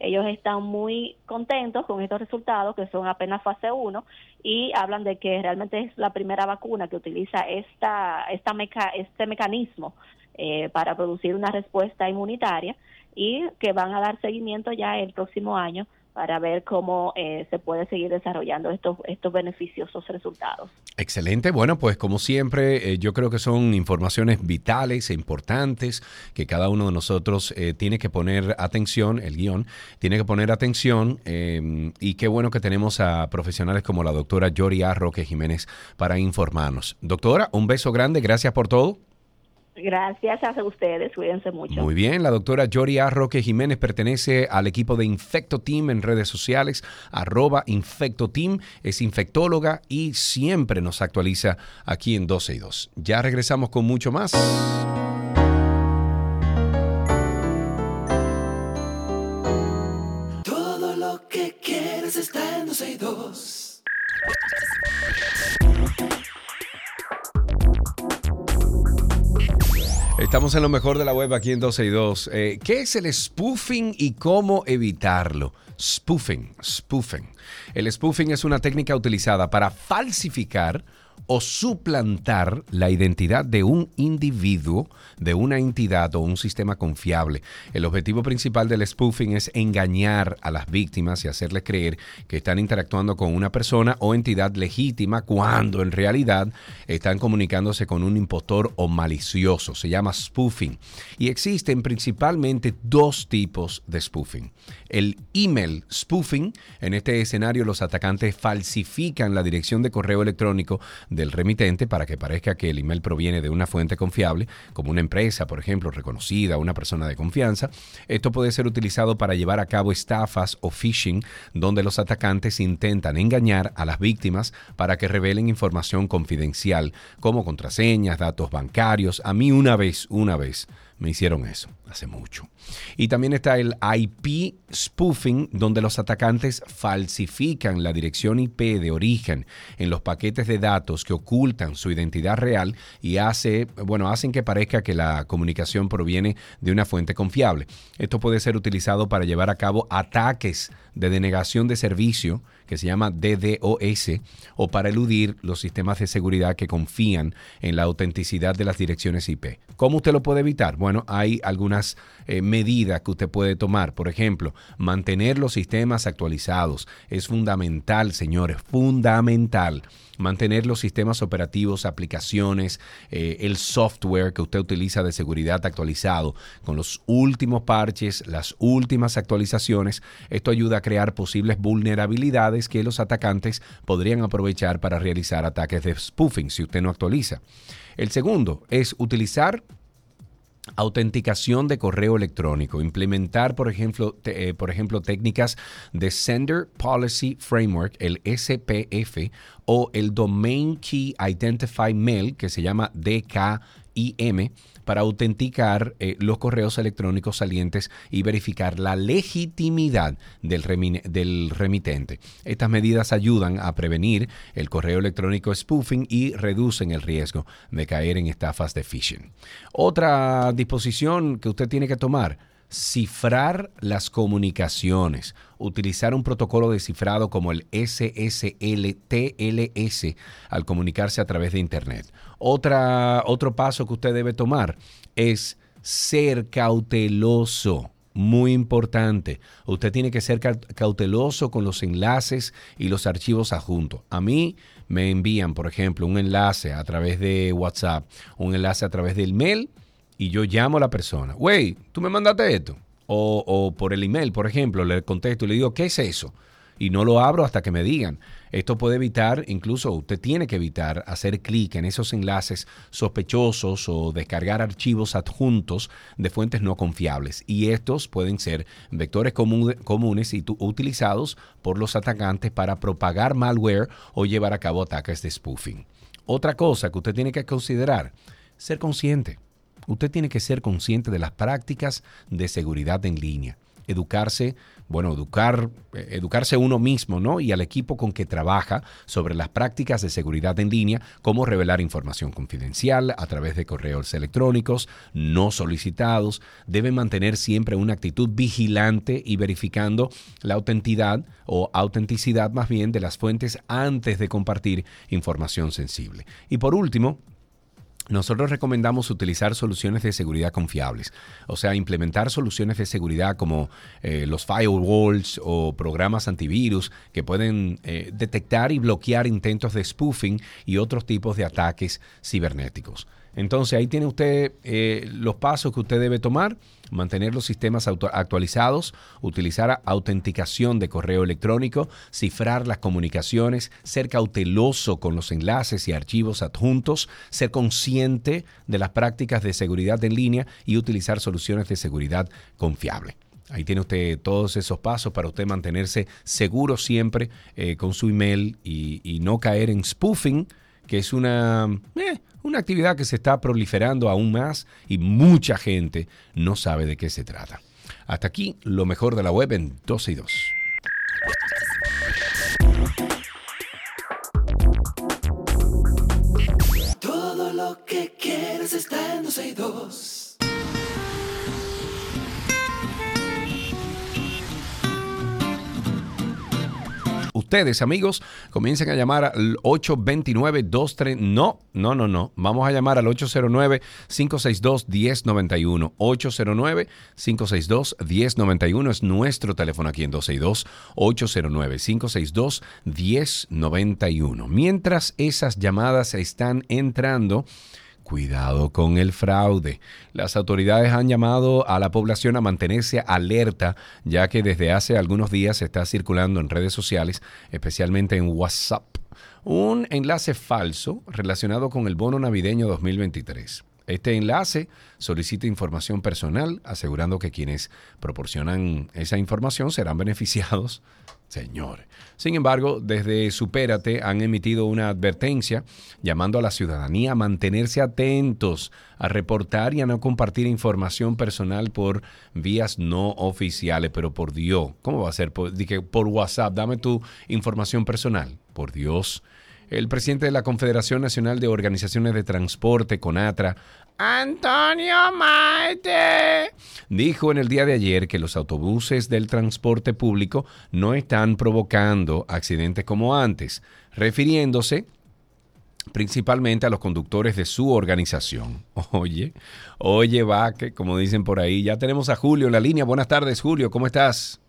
Ellos están muy contentos con estos resultados, que son apenas fase 1, y hablan de que realmente es la primera vacuna que utiliza esta, esta meca- este mecanismo eh, para producir una respuesta inmunitaria y que van a dar seguimiento ya el próximo año para ver cómo eh, se puede seguir desarrollando estos, estos beneficiosos resultados. Excelente. Bueno, pues como siempre, eh, yo creo que son informaciones vitales e importantes que cada uno de nosotros eh, tiene que poner atención, el guion, tiene que poner atención eh, y qué bueno que tenemos a profesionales como la doctora Yori A. Roque Jiménez para informarnos. Doctora, un beso grande, gracias por todo. Gracias a ustedes, cuídense mucho. Muy bien, la doctora Yori A. Roque Jiménez pertenece al equipo de Infecto Team en redes sociales, arroba Infecto Team, es infectóloga y siempre nos actualiza aquí en 12 y 2. Ya regresamos con mucho más. Estamos en lo mejor de la web aquí en 12 y 2. Eh, ¿Qué es el spoofing y cómo evitarlo? Spoofing, spoofing. El spoofing es una técnica utilizada para falsificar o suplantar la identidad de un individuo, de una entidad o un sistema confiable. El objetivo principal del spoofing es engañar a las víctimas y hacerles creer que están interactuando con una persona o entidad legítima cuando en realidad están comunicándose con un impostor o malicioso. Se llama spoofing. Y existen principalmente dos tipos de spoofing. El email spoofing. En este escenario los atacantes falsifican la dirección de correo electrónico del remitente para que parezca que el email proviene de una fuente confiable, como una empresa, por ejemplo, reconocida, una persona de confianza. Esto puede ser utilizado para llevar a cabo estafas o phishing, donde los atacantes intentan engañar a las víctimas para que revelen información confidencial, como contraseñas, datos bancarios. A mí una vez, una vez, me hicieron eso, hace mucho. Y también está el IP spoofing, donde los atacantes falsifican la dirección IP de origen en los paquetes de datos que ocultan su identidad real y hace, bueno, hacen que parezca que la comunicación proviene de una fuente confiable. Esto puede ser utilizado para llevar a cabo ataques de denegación de servicio, que se llama DDoS, o para eludir los sistemas de seguridad que confían en la autenticidad de las direcciones IP. ¿Cómo usted lo puede evitar? Bueno, hay algunas eh, medidas que usted puede tomar. Por ejemplo, mantener los sistemas actualizados. Es fundamental, señores, fundamental mantener los sistemas operativos, aplicaciones, eh, el software que usted utiliza de seguridad actualizado con los últimos parches, las últimas actualizaciones. Esto ayuda a crear posibles vulnerabilidades que los atacantes podrían aprovechar para realizar ataques de spoofing si usted no actualiza. El segundo es utilizar autenticación de correo electrónico, implementar, por ejemplo, eh, por ejemplo, técnicas de Sender Policy Framework, el SPF, o el Domain Key Identify Mail, que se llama DKIM, para autenticar eh, los correos electrónicos salientes y verificar la legitimidad del remitente. Estas medidas ayudan a prevenir el correo electrónico spoofing y reducen el riesgo de caer en estafas de phishing. Otra disposición que usted tiene que tomar, cifrar las comunicaciones, utilizar un protocolo de cifrado como el SSL-TLS al comunicarse a través de Internet. Otra, otro paso que usted debe tomar es ser cauteloso. muy importante. Usted tiene que ser ca- cauteloso con los enlaces y los archivos adjuntos. A mí me envían, por ejemplo, un enlace a través de WhatsApp, un enlace a través del mail y yo llamo a la persona. Güey, ¿tú me mandaste esto? O, o por el email, por ejemplo, le contesto y le digo, ¿qué es eso? Y no lo abro hasta que me digan. Esto puede evitar, incluso usted tiene que evitar hacer clic en esos enlaces sospechosos o descargar archivos adjuntos de fuentes no confiables. Y estos pueden ser vectores comu- comunes y utilizados por los atacantes para propagar malware o llevar a cabo ataques de spoofing. Otra cosa que usted tiene que considerar, ser consciente. Usted tiene que ser consciente de las prácticas de seguridad en línea. Educarse, bueno, educar, eh, educarse uno mismo, ¿no? Y al equipo con que trabaja sobre las prácticas de seguridad en línea, cómo revelar información confidencial a través de correos electrónicos no solicitados. Debe mantener siempre una actitud vigilante y verificando la autenticidad o autenticidad más bien de las fuentes antes de compartir información sensible. Y por último, nosotros recomendamos utilizar soluciones de seguridad confiables, o sea, implementar soluciones de seguridad como eh, los firewalls o programas antivirus que pueden eh, detectar y bloquear intentos de spoofing y otros tipos de ataques cibernéticos. Entonces ahí tiene usted eh, los pasos que usted debe tomar, mantener los sistemas actualizados, utilizar autenticación de correo electrónico, cifrar las comunicaciones, ser cauteloso con los enlaces y archivos adjuntos, ser consciente de las prácticas de seguridad en línea y utilizar soluciones de seguridad confiable. Ahí tiene usted todos esos pasos para usted mantenerse seguro siempre eh, con su email y, y no caer en spoofing, que es una, eh, una actividad que se está proliferando aún más y mucha gente no sabe de qué se trata. Hasta aquí lo mejor de la web en 12 y 2. Todo lo que quieres está en 12 y 2. Ustedes, amigos, comiencen a llamar al 829-23... No, no, no, no. Vamos a llamar al 809-562-1091. 809-562-1091 es nuestro teléfono aquí en 262. 809-562-1091. Mientras esas llamadas están entrando... Cuidado con el fraude. Las autoridades han llamado a la población a mantenerse alerta, ya que desde hace algunos días se está circulando en redes sociales, especialmente en WhatsApp, un enlace falso relacionado con el bono navideño 2023. Este enlace solicita información personal, asegurando que quienes proporcionan esa información serán [LAUGHS] beneficiados. Señores. Sin embargo, desde Supérate han emitido una advertencia llamando a la ciudadanía a mantenerse atentos, a reportar y a no compartir información personal por vías no oficiales. Pero por Dios, ¿cómo va a ser? Por, por WhatsApp, dame tu información personal. Por Dios. El presidente de la Confederación Nacional de Organizaciones de Transporte, CONATRA, Antonio Maite, dijo en el día de ayer que los autobuses del transporte público no están provocando accidentes como antes, refiriéndose principalmente a los conductores de su organización. [LAUGHS] Oye, oye, va, que como dicen por ahí, ya tenemos a Julio en la línea. Buenas tardes, Julio, ¿cómo estás?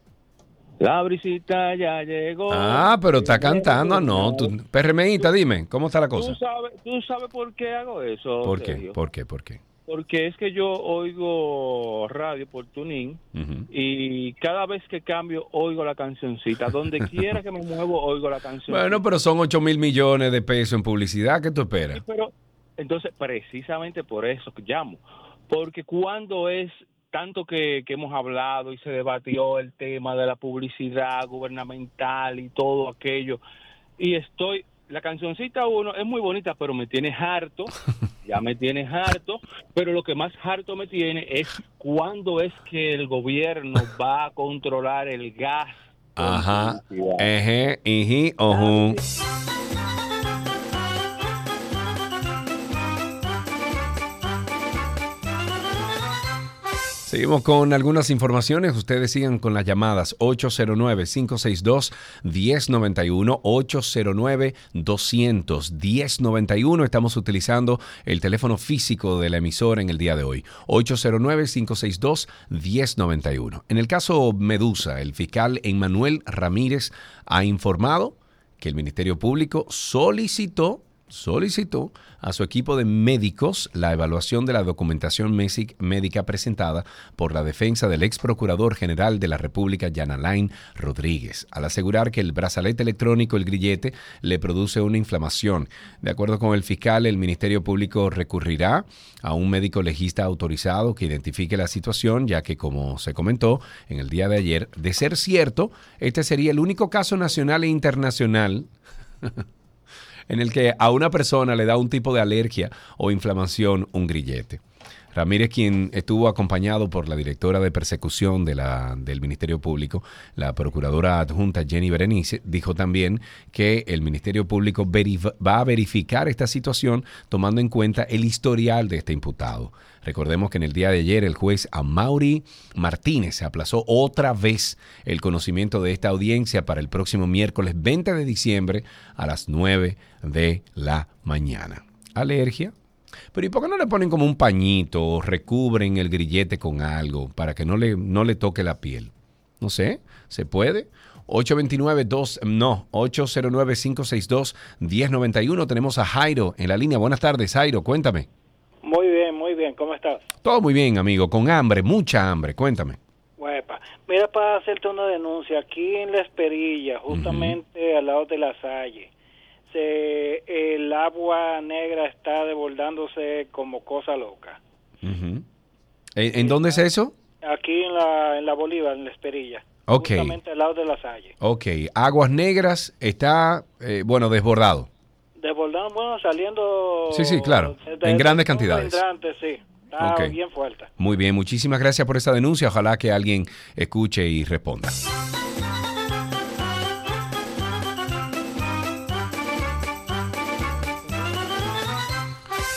La brisita ya llegó. Ah, pero está cantando, no. Tú, PRMita, dime, ¿cómo está la cosa? ¿Tú sabes, ¿Tú sabes por qué hago eso? ¿Por qué? ¿Por qué? ¿Por qué? Porque es que yo oigo radio por tuning y cada vez que cambio oigo la cancioncita. Donde [LAUGHS] quiera que me muevo oigo la canción. Bueno, pero son 8 mil millones de pesos en publicidad. ¿Qué tú esperas? pero entonces precisamente por eso que llamo. Porque cuando es tanto que, que hemos hablado y se debatió el tema de la publicidad gubernamental y todo aquello, y estoy, la cancioncita uno es muy bonita, pero me tiene harto, [LAUGHS] ya me tiene harto, pero lo que más harto me tiene es cuando es que el gobierno [LAUGHS] va a controlar el gas. Ajá. Eje, iji, Seguimos con algunas informaciones. Ustedes sigan con las llamadas 809-562-1091, 809-200-1091. Estamos utilizando el teléfono físico de la emisora en el día de hoy, 809-562-1091. En el caso Medusa, el fiscal Emmanuel Ramírez ha informado que el Ministerio Público solicitó solicitó a su equipo de médicos la evaluación de la documentación médica presentada por la defensa del ex procurador general de la República, Jan Alain Rodríguez, al asegurar que el brazalete electrónico, el grillete, le produce una inflamación. De acuerdo con el fiscal, el Ministerio Público recurrirá a un médico legista autorizado que identifique la situación, ya que, como se comentó en el día de ayer, de ser cierto, este sería el único caso nacional e internacional [LAUGHS] en el que a una persona le da un tipo de alergia o inflamación un grillete. Ramírez, quien estuvo acompañado por la directora de persecución del Ministerio Público, la procuradora adjunta Jenny Berenice, dijo también que el Ministerio Público va a verificar esta situación tomando en cuenta el historial de este imputado. Recordemos que en el día de ayer el juez Amaury Martínez aplazó otra vez el conocimiento de esta audiencia para el próximo miércoles 20 de diciembre a las 9 de la mañana. ¿Alergia? Pero ¿y por qué no le ponen como un pañito o recubren el grillete con algo para que no le, no le toque la piel? No sé, ¿se puede? 829-2, no, 809-562-1091. Tenemos a Jairo en la línea. Buenas tardes, Jairo, cuéntame. Muy bien, muy bien. ¿Cómo estás? Todo muy bien, amigo, con hambre, mucha hambre, cuéntame. Huepa. Mira, para hacerte una denuncia, aquí en La Esperilla, justamente al lado de la Salle, se, el agua negra está desbordándose como cosa loca. ¿En, en dónde es eso? Aquí en la, en la Bolívar, en La Esperilla. Ok. Justamente al lado de la Salle. Ok, Aguas Negras está, eh, bueno, desbordado. Desbordando, bueno, saliendo... Sí, sí, claro. En grandes cantidades. sí. Bien fuerte. Muy bien, muchísimas gracias por esa denuncia. Ojalá que alguien escuche y responda.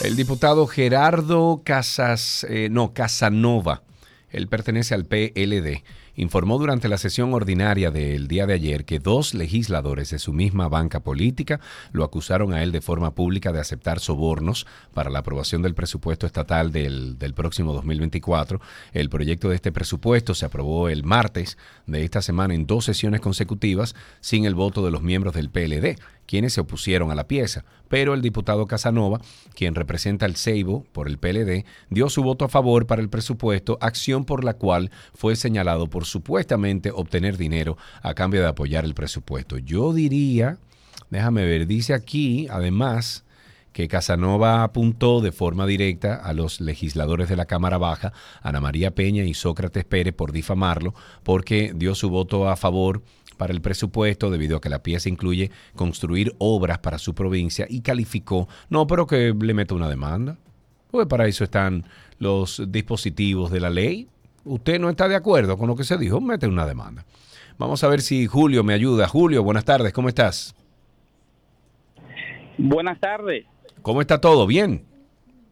El diputado Gerardo Casas, eh, no, Casanova, él pertenece al PLD, informó durante la sesión ordinaria del día de ayer que dos legisladores de su misma banca política lo acusaron a él de forma pública de aceptar sobornos para la aprobación del presupuesto estatal del, del próximo 2024. El proyecto de este presupuesto se aprobó el martes de esta semana en dos sesiones consecutivas sin el voto de los miembros del PLD quienes se opusieron a la pieza, pero el diputado Casanova, quien representa al Ceibo por el PLD, dio su voto a favor para el presupuesto, acción por la cual fue señalado por supuestamente obtener dinero a cambio de apoyar el presupuesto. Yo diría, déjame ver, dice aquí, además, que Casanova apuntó de forma directa a los legisladores de la Cámara Baja, Ana María Peña y Sócrates Pérez, por difamarlo, porque dio su voto a favor para el presupuesto debido a que la pieza incluye construir obras para su provincia y calificó, no, pero que le meta una demanda. Pues para eso están los dispositivos de la ley. Usted no está de acuerdo con lo que se dijo, mete una demanda. Vamos a ver si Julio me ayuda. Julio, buenas tardes, ¿cómo estás? Buenas tardes. ¿Cómo está todo? ¿Bien?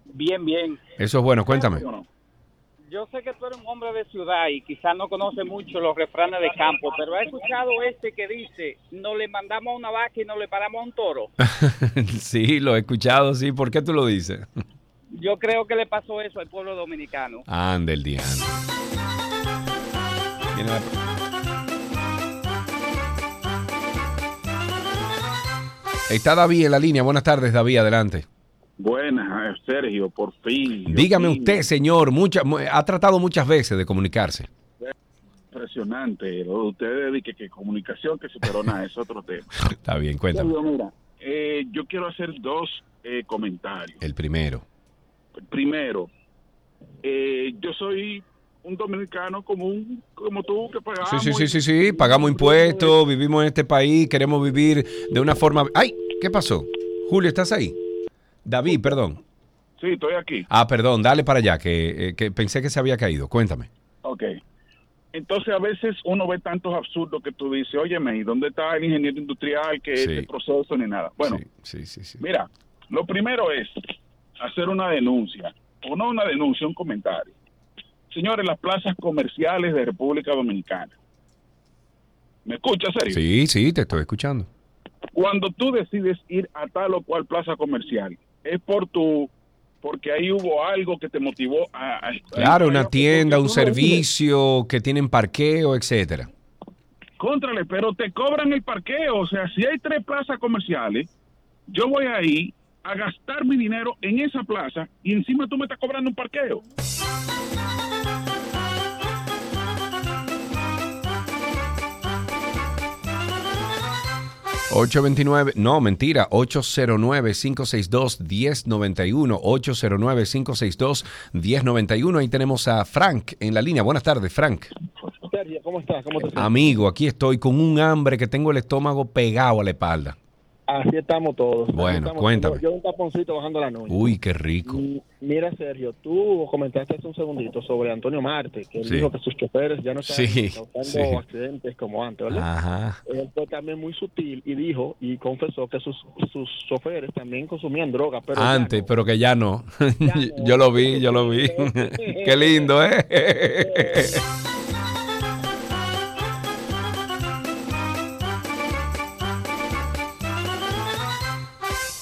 Bien, bien. Eso es bueno, cuéntame. Yo sé que tú eres un hombre de ciudad y quizás no conoce mucho los refranes de campo, pero ha escuchado este que dice, no le mandamos a una vaca y no le paramos a un toro. [LAUGHS] sí, lo he escuchado, sí. ¿Por qué tú lo dices? Yo creo que le pasó eso al pueblo dominicano. Ande el la- Está David en la línea. Buenas tardes, David, adelante. Buenas, Sergio, por fin. Dígame fin. usted, señor, mucha- mu- ha tratado muchas veces de comunicarse. Impresionante. Lo de ustedes de que, que comunicación que superó nada, es otro tema. [LAUGHS] Está bien, cuéntame. Sergio, mira, eh, yo quiero hacer dos eh, comentarios. El primero. Primero, eh, yo soy un dominicano común como tú que pagamos. Sí, sí, sí, sí, sí. Pagamos impuestos, vivimos en este país, queremos vivir de una forma... ¡Ay! ¿Qué pasó? Julio, ¿estás ahí? David, perdón. Sí, estoy aquí. Ah, perdón, dale para allá, que, eh, que pensé que se había caído. Cuéntame. Ok. Entonces a veces uno ve tantos absurdos que tú dices, óyeme, ¿y dónde está el ingeniero industrial que Sí. este proceso ni nada? Bueno, Sí, sí, sí. mira, lo primero es hacer una denuncia, o no una denuncia, un comentario. señores, las plazas comerciales de República Dominicana. ¿Me escuchas, Sergio? Sí, sí, te estoy escuchando. Cuando tú decides ir a tal o cual plaza comercial, es por tu porque ahí hubo algo que te motivó a, a- Claro, una tienda, un no servicio que tienen parqueo, etcétera. Contrale, pero te cobran el parqueo. O sea, si hay tres plazas comerciales, yo voy ahí a gastar mi dinero en esa plaza y encima tú me estás cobrando un parqueo. 829, no, mentira, 809-562-1091, 809-562-1091. Ahí tenemos a Frank en la línea. Buenas tardes, Frank. Sergio, ¿cómo estás? ¿Cómo te? Amigo, aquí estoy con un hambre que tengo el estómago pegado a la espalda. Así estamos todos. Bueno, estamos. cuéntame. Yo, yo un taponcito bajando la noche. Uy, qué rico. Y Mira, Sergio, tú comentaste hace un segundito sobre Antonio Marte, que él Sí. dijo que sus choferes ya no están Sí, causando sí. accidentes como antes, ¿verdad? Ajá. Él fue también muy sutil y dijo y confesó que sus, sus choferes también consumían droga, pero ya Antes, pero que ya no. [LAUGHS] yo lo vi, yo lo vi. [LAUGHS] qué lindo, ¿eh? [LAUGHS]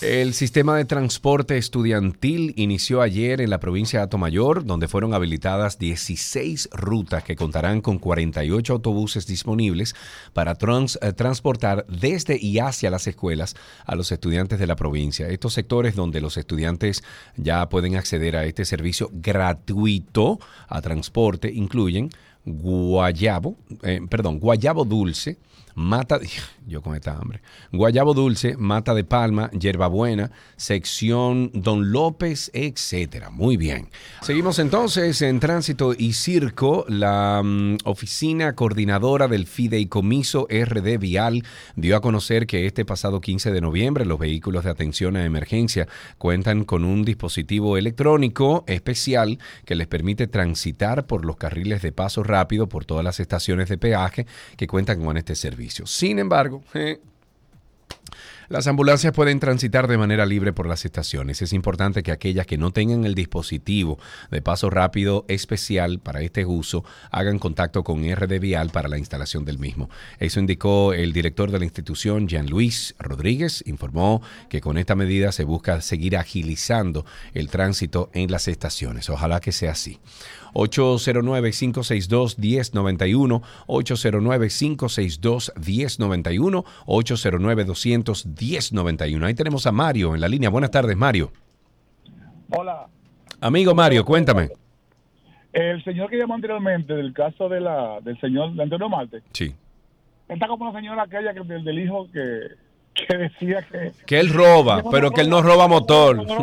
El sistema de transporte estudiantil inició ayer en la provincia de Atomayor, donde fueron habilitadas 16 rutas que contarán con 48 autobuses disponibles para eh, transportar desde y hacia las escuelas a los estudiantes de la provincia. Estos sectores donde los estudiantes ya pueden acceder a este servicio gratuito a transporte incluyen Guayabo, eh, perdón, Guayabo Dulce, Mata, [LAUGHS] yo con esta hambre, Guayabo Dulce, Mata de Palma, Yerbabuena, sección Don López, etcétera. Muy bien. Seguimos entonces en Tránsito y Circo. La mm, oficina coordinadora del Fideicomiso RD Vial dio a conocer que este pasado 15 de noviembre los vehículos de atención a emergencia cuentan con un dispositivo electrónico especial que les permite transitar por los carriles de paso rápido por todas las estaciones de peaje que cuentan con este servicio. Sin embargo, eh, las ambulancias pueden transitar de manera libre por las estaciones. Es importante que aquellas que no tengan el dispositivo de paso rápido especial para este uso hagan contacto con RD Vial para la instalación del mismo. Eso indicó el director de la institución, Jean Luis Rodríguez. Informó que con esta medida se busca seguir agilizando el tránsito en las estaciones. Ojalá que sea así. 809-562-1091, 809-562-1091, 809-200-1091. Ahí tenemos a Mario en la línea. Buenas tardes, Mario. Hola, Amigo Mario, cuéntame. el señor que llamó anteriormente del caso de la del señor de Antonio Marte, Sí. está como la señora aquella que, del, del hijo que, que decía que... Que él roba, pero que él no roba motor. [LAUGHS]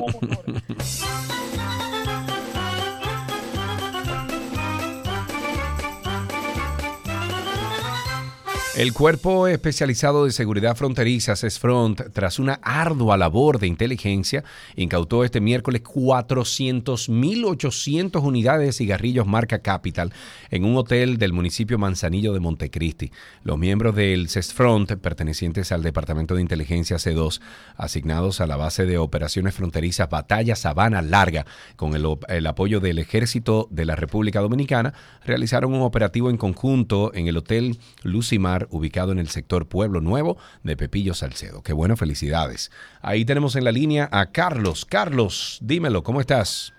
El Cuerpo Especializado de Seguridad Fronteriza, CESFRONT, tras una ardua labor de inteligencia, incautó este miércoles 400.800 unidades de cigarrillos marca Capital en un hotel del municipio Manzanillo de Montecristi. Los miembros del CESFRONT, pertenecientes al Departamento de Inteligencia C2, asignados a la base de operaciones fronterizas Batalla Sabana Larga, con el, el apoyo del Ejército de la República Dominicana, realizaron un operativo en conjunto en el Hotel Lucimar, ubicado en el sector Pueblo Nuevo de Pepillo Salcedo. Qué bueno, felicidades. Ahí tenemos en la línea a Carlos. Carlos, dímelo, ¿cómo estás?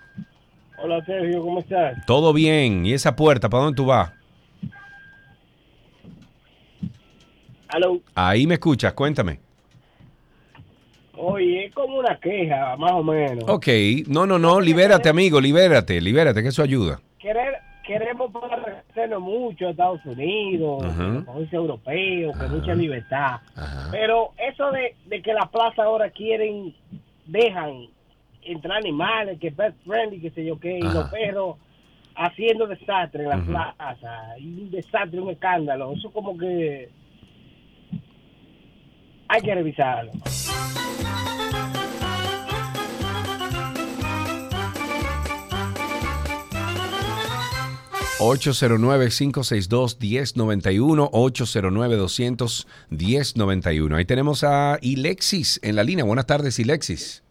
Hola Sergio, ¿cómo estás? Todo bien. ¿Y esa puerta, para dónde tú vas? Aló. Ahí me escuchas, cuéntame. Oye, es como una queja, más o menos. Ok, no, no, no, libérate, amigo, libérate, libérate, que eso ayuda. Querer, queremos parecernos mucho a Estados Unidos, países europeos, Ajá. mucha libertad. Pero eso de, de que las plazas ahora quieren, dejan entrar animales, que pet friendly, que sé yo qué, y los perros haciendo desastre en las plazas, y un desastre, un escándalo. Eso como que hay que revisarlo. 809-562-1091, 809-200-1091. Ahí tenemos a Ilexis en la línea. Buenas tardes, Ilexis.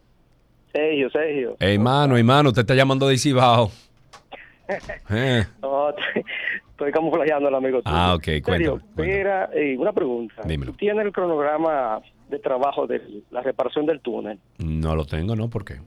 Sergio, Sergio. Hermano, hermano, te está llamando de Cibao. [LAUGHS] Eh. No, estoy camuflajeando al amigo tuyo. Ah, ok, cuéntame, Mira, eh, una pregunta. Dímelo. ¿Tú tienes el cronograma de trabajo de la reparación del túnel? No lo tengo, ¿no? ¿Por qué?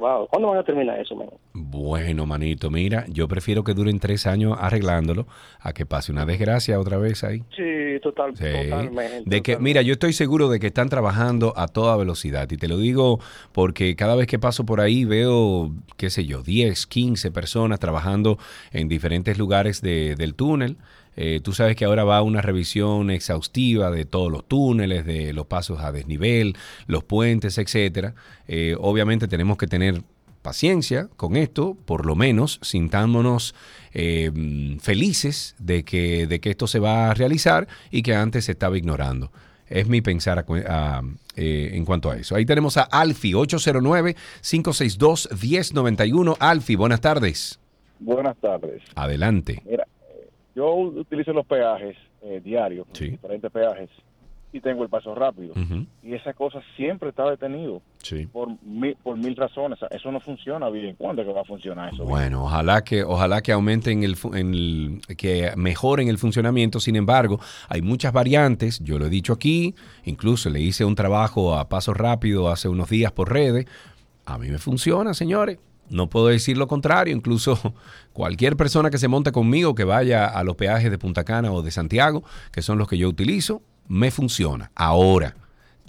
Wow, ¿cuándo van a terminar eso, man? Bueno, manito, mira, yo prefiero que duren tres años arreglándolo a que pase una desgracia otra vez ahí. Sí, total, Sí. totalmente. De que, mira, yo estoy seguro de que están trabajando a toda velocidad. Y te lo digo porque cada vez que paso por ahí veo, qué sé yo, 10, 15 personas trabajando en diferentes lugares de- del túnel. Eh, tú sabes que ahora va una revisión exhaustiva de todos los túneles, de los pasos a desnivel, los puentes, etcétera. Eh, obviamente tenemos que tener paciencia con esto, por lo menos sintándonos eh, felices de que, de que esto se va a realizar y que antes se estaba ignorando. Es mi pensar a cu- a, eh, en cuanto a eso. Ahí tenemos a Alfi, 809-562-1091. Alfi, buenas tardes. Buenas tardes. Adelante. Mira, yo utilizo los peajes eh, diarios, diferentes peajes, y tengo el paso rápido. Y esa cosa siempre está detenido Sí. por mil, por mil razones. Eso no funciona bien. ¿Cuándo es que va a funcionar eso? Bueno, ojalá que, ojalá que aumenten el, en el- que mejoren el funcionamiento. Sin embargo, hay muchas variantes. Yo lo he dicho aquí. Incluso le hice un trabajo a paso rápido hace unos días por redes. A mí me funciona, señores. No puedo decir lo contrario. Incluso [LAUGHS] cualquier persona que se monte conmigo, que vaya a los peajes de Punta Cana o de Santiago, que son los que yo utilizo, me funciona. Ahora,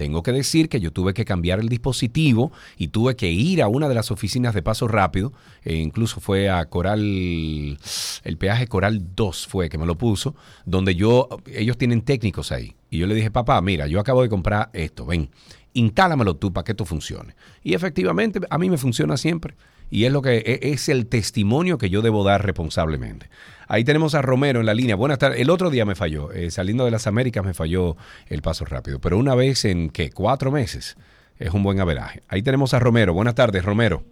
tengo que decir que yo tuve que cambiar el dispositivo y tuve que ir a una de las oficinas de paso rápido. e incluso fue a Coral, el peaje Coral 2 fue que me lo puso, donde yo, ellos tienen técnicos ahí. Y yo le dije, papá, mira, yo acabo de comprar esto, ven, instálamelo tú para que esto funcione. Y efectivamente, a mí me funciona siempre. Y es lo que e- es el testimonio que yo debo dar responsablemente. Ahí tenemos a Romero en la línea. Buenas tardes. El otro día me falló. eh, saliendo de las Américas me falló el paso rápido. Pero una vez en, ¿qué? Cuatro meses. Es un buen averaje. Ahí tenemos a Romero. Buenas tardes, Romero.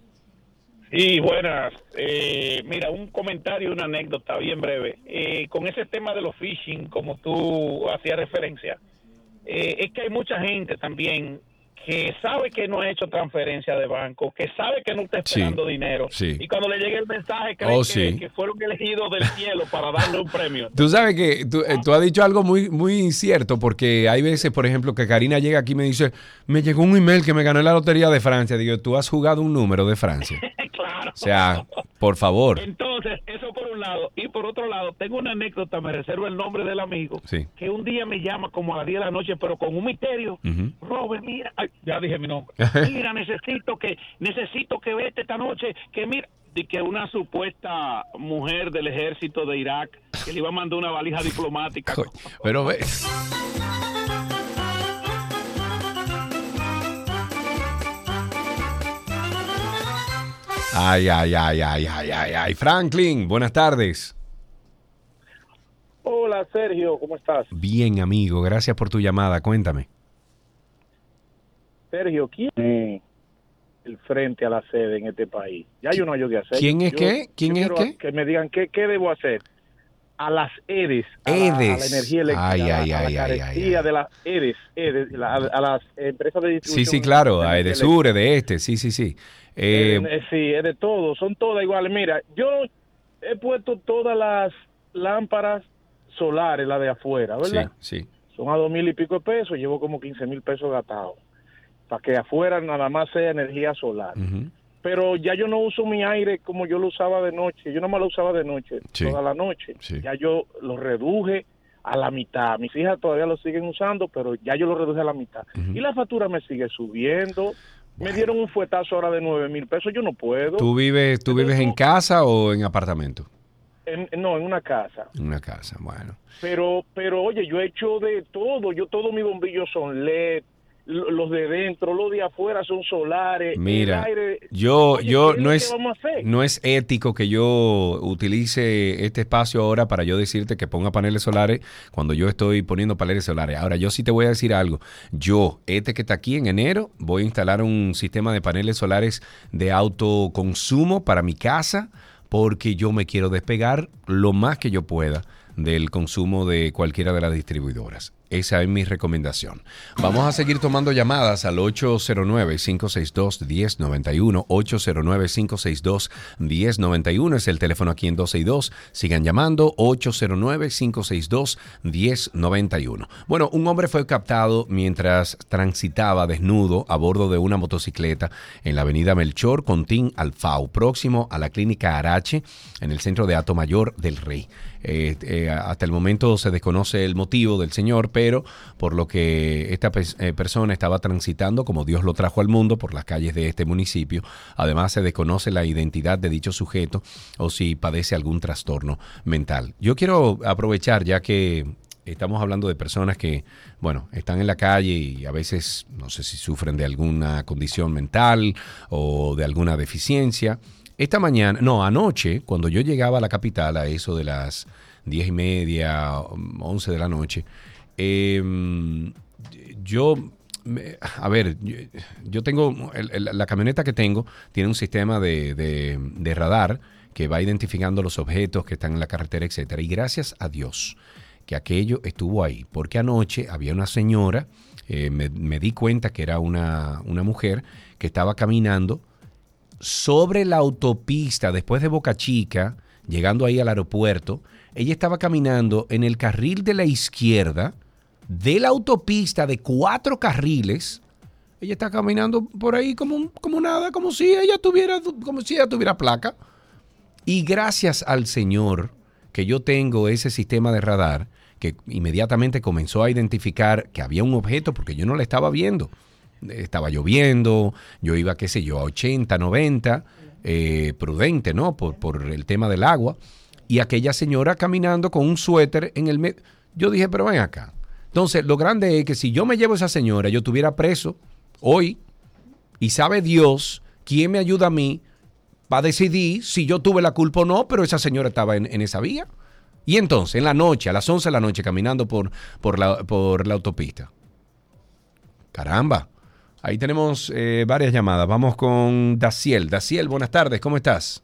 Sí, buenas. Eh, mira, un comentario, una anécdota bien breve. Eh, con ese tema de los phishing, como tú hacías referencia, eh, es que hay mucha gente también que sabe que no ha hecho transferencia de banco, que sabe que no está Sí, esperando dinero. sí. Y cuando le llegue el mensaje, cree Oh, que, sí. que fueron elegidos del cielo para darle un premio. [LAUGHS] Tú sabes que tú, eh, tú has dicho algo muy, muy cierto, porque hay veces, por ejemplo, que Karina llega aquí y me dice, me llegó un email que me gané la lotería de Francia. Digo, tú has jugado un número de Francia. [LAUGHS] claro. O sea, por favor. Entonces, eso por un lado. Y por otro lado, tengo una anécdota, me reservo el nombre del amigo, Sí. que un día me llama como a las 10 de la noche, pero con un misterio. Ujú. Robert, mira, ay, ya dije mi nombre. [LAUGHS] Mira, necesito que necesito que vete esta noche, que mira, de que una supuesta mujer del ejército de Irak que le iba a mandar una valija diplomática. [LAUGHS] Pero ve. Ay, ay, ay, ay, ay, ay, ay. Franklin, buenas tardes. Hola Sergio, ¿cómo estás? Bien, amigo, gracias por tu llamada. Cuéntame. Sergio, ¿quién es el frente a la sede en este país? Ya yo no hay yo que hacer. ¿Quién es Yo- qué? ¿Quién es qué? Que me digan qué, qué debo hacer. A las EDES, a, la, a la EDES. energía eléctrica, Ay, a la- ay, a la ay, ay, carestía de las EDES, EDES, la- a, a las empresas de Sí, distribución. sí, claro, de hay de energía sur, de este, sí, sí, sí. Eh, Eh, sí, es de todo, son todas iguales. Mira, yo he puesto todas las lámparas solares, las de afuera, ¿verdad? sí. Son a dos mil y pico de pesos, llevo como 15 mil pesos gastados. Para que afuera nada más sea energía solar. Pero ya yo no uso mi aire como yo lo usaba de noche. Yo nada más lo usaba de noche, Sí. toda la noche. Sí. Ya yo lo reduje a la mitad. Mis hijas todavía lo siguen usando, pero ya yo lo reduje a la mitad. Y la factura me sigue subiendo. Me dieron un fuetazo ahora de nueve mil pesos. Yo no puedo. ¿Tú vives, tú vives en casa o en apartamento? En- no, en una casa. En una casa, bueno. Pero, pero oye, yo he hecho de todo. Yo todos mis bombillos son LED, los de dentro, los de afuera son solares. el Mira, aire- yo, Oye, yo ¿qué es no es, no es ético que yo utilice este espacio ahora para yo decirte que ponga paneles solares cuando yo estoy poniendo paneles solares. Ahora, yo sí te voy a decir algo. Yo, este que está aquí en enero, voy a instalar un sistema de paneles solares de autoconsumo para mi casa porque yo me quiero despegar lo más que yo pueda del consumo de cualquiera de las distribuidoras. Esa es mi recomendación. Vamos a seguir tomando llamadas al 809-562-1091. 809-562-1091 es el teléfono aquí en 12 y 2. Sigan llamando 809-562-1091. Bueno, un hombre fue captado mientras transitaba desnudo a bordo de una motocicleta en la avenida Melchor Contín Alfau, próximo a la clínica Arache, en el centro de Ato Mayor del Rey. Eh, eh, hasta el momento se desconoce el motivo del señor, pero por lo que esta eh, persona estaba transitando, como Dios lo trajo al mundo, por las calles de este municipio. Además, se desconoce la identidad de dicho sujeto o si padece algún trastorno mental. Yo quiero aprovechar, ya que estamos hablando de personas que, bueno, están en la calle y a veces no sé si sufren de alguna condición mental o de alguna deficiencia. Esta mañana, no, anoche, cuando yo llegaba a la capital a eso de las diez y media, once de la noche, eh, yo, a ver, yo, tengo, la camioneta que tengo tiene un sistema de, de- de radar que va identificando los objetos que están en la carretera, etcétera. Y gracias a Dios que aquello estuvo ahí, porque anoche había una señora, eh, me, me di cuenta que era una, una mujer que estaba caminando sobre la autopista después de Boca Chica, llegando ahí al aeropuerto, ella estaba caminando en el carril de la izquierda de la autopista de cuatro carriles. Ella está caminando por ahí como, como nada, como si ella tuviera, como si ella tuviera placa. Y gracias al Señor que yo tengo ese sistema de radar que inmediatamente comenzó a identificar que había un objeto porque yo no la estaba viendo. Estaba lloviendo, yo iba, qué sé yo, a 80, 90, eh, prudente, ¿no? Por, por el tema del agua. Y aquella señora caminando con un suéter en el medio. Yo dije, pero ven acá. Entonces, lo grande es que si yo me llevo a esa señora, yo estuviera preso hoy y sabe Dios quién me ayuda a mí para decidir si yo tuve la culpa o no, pero esa señora estaba en, en esa vía. Y entonces, en la noche, a las 11 de la noche, caminando por, por, la, por la autopista. Caramba. Ahí tenemos eh, varias llamadas. Vamos con Daciel. Daciel, buenas tardes. ¿Cómo estás?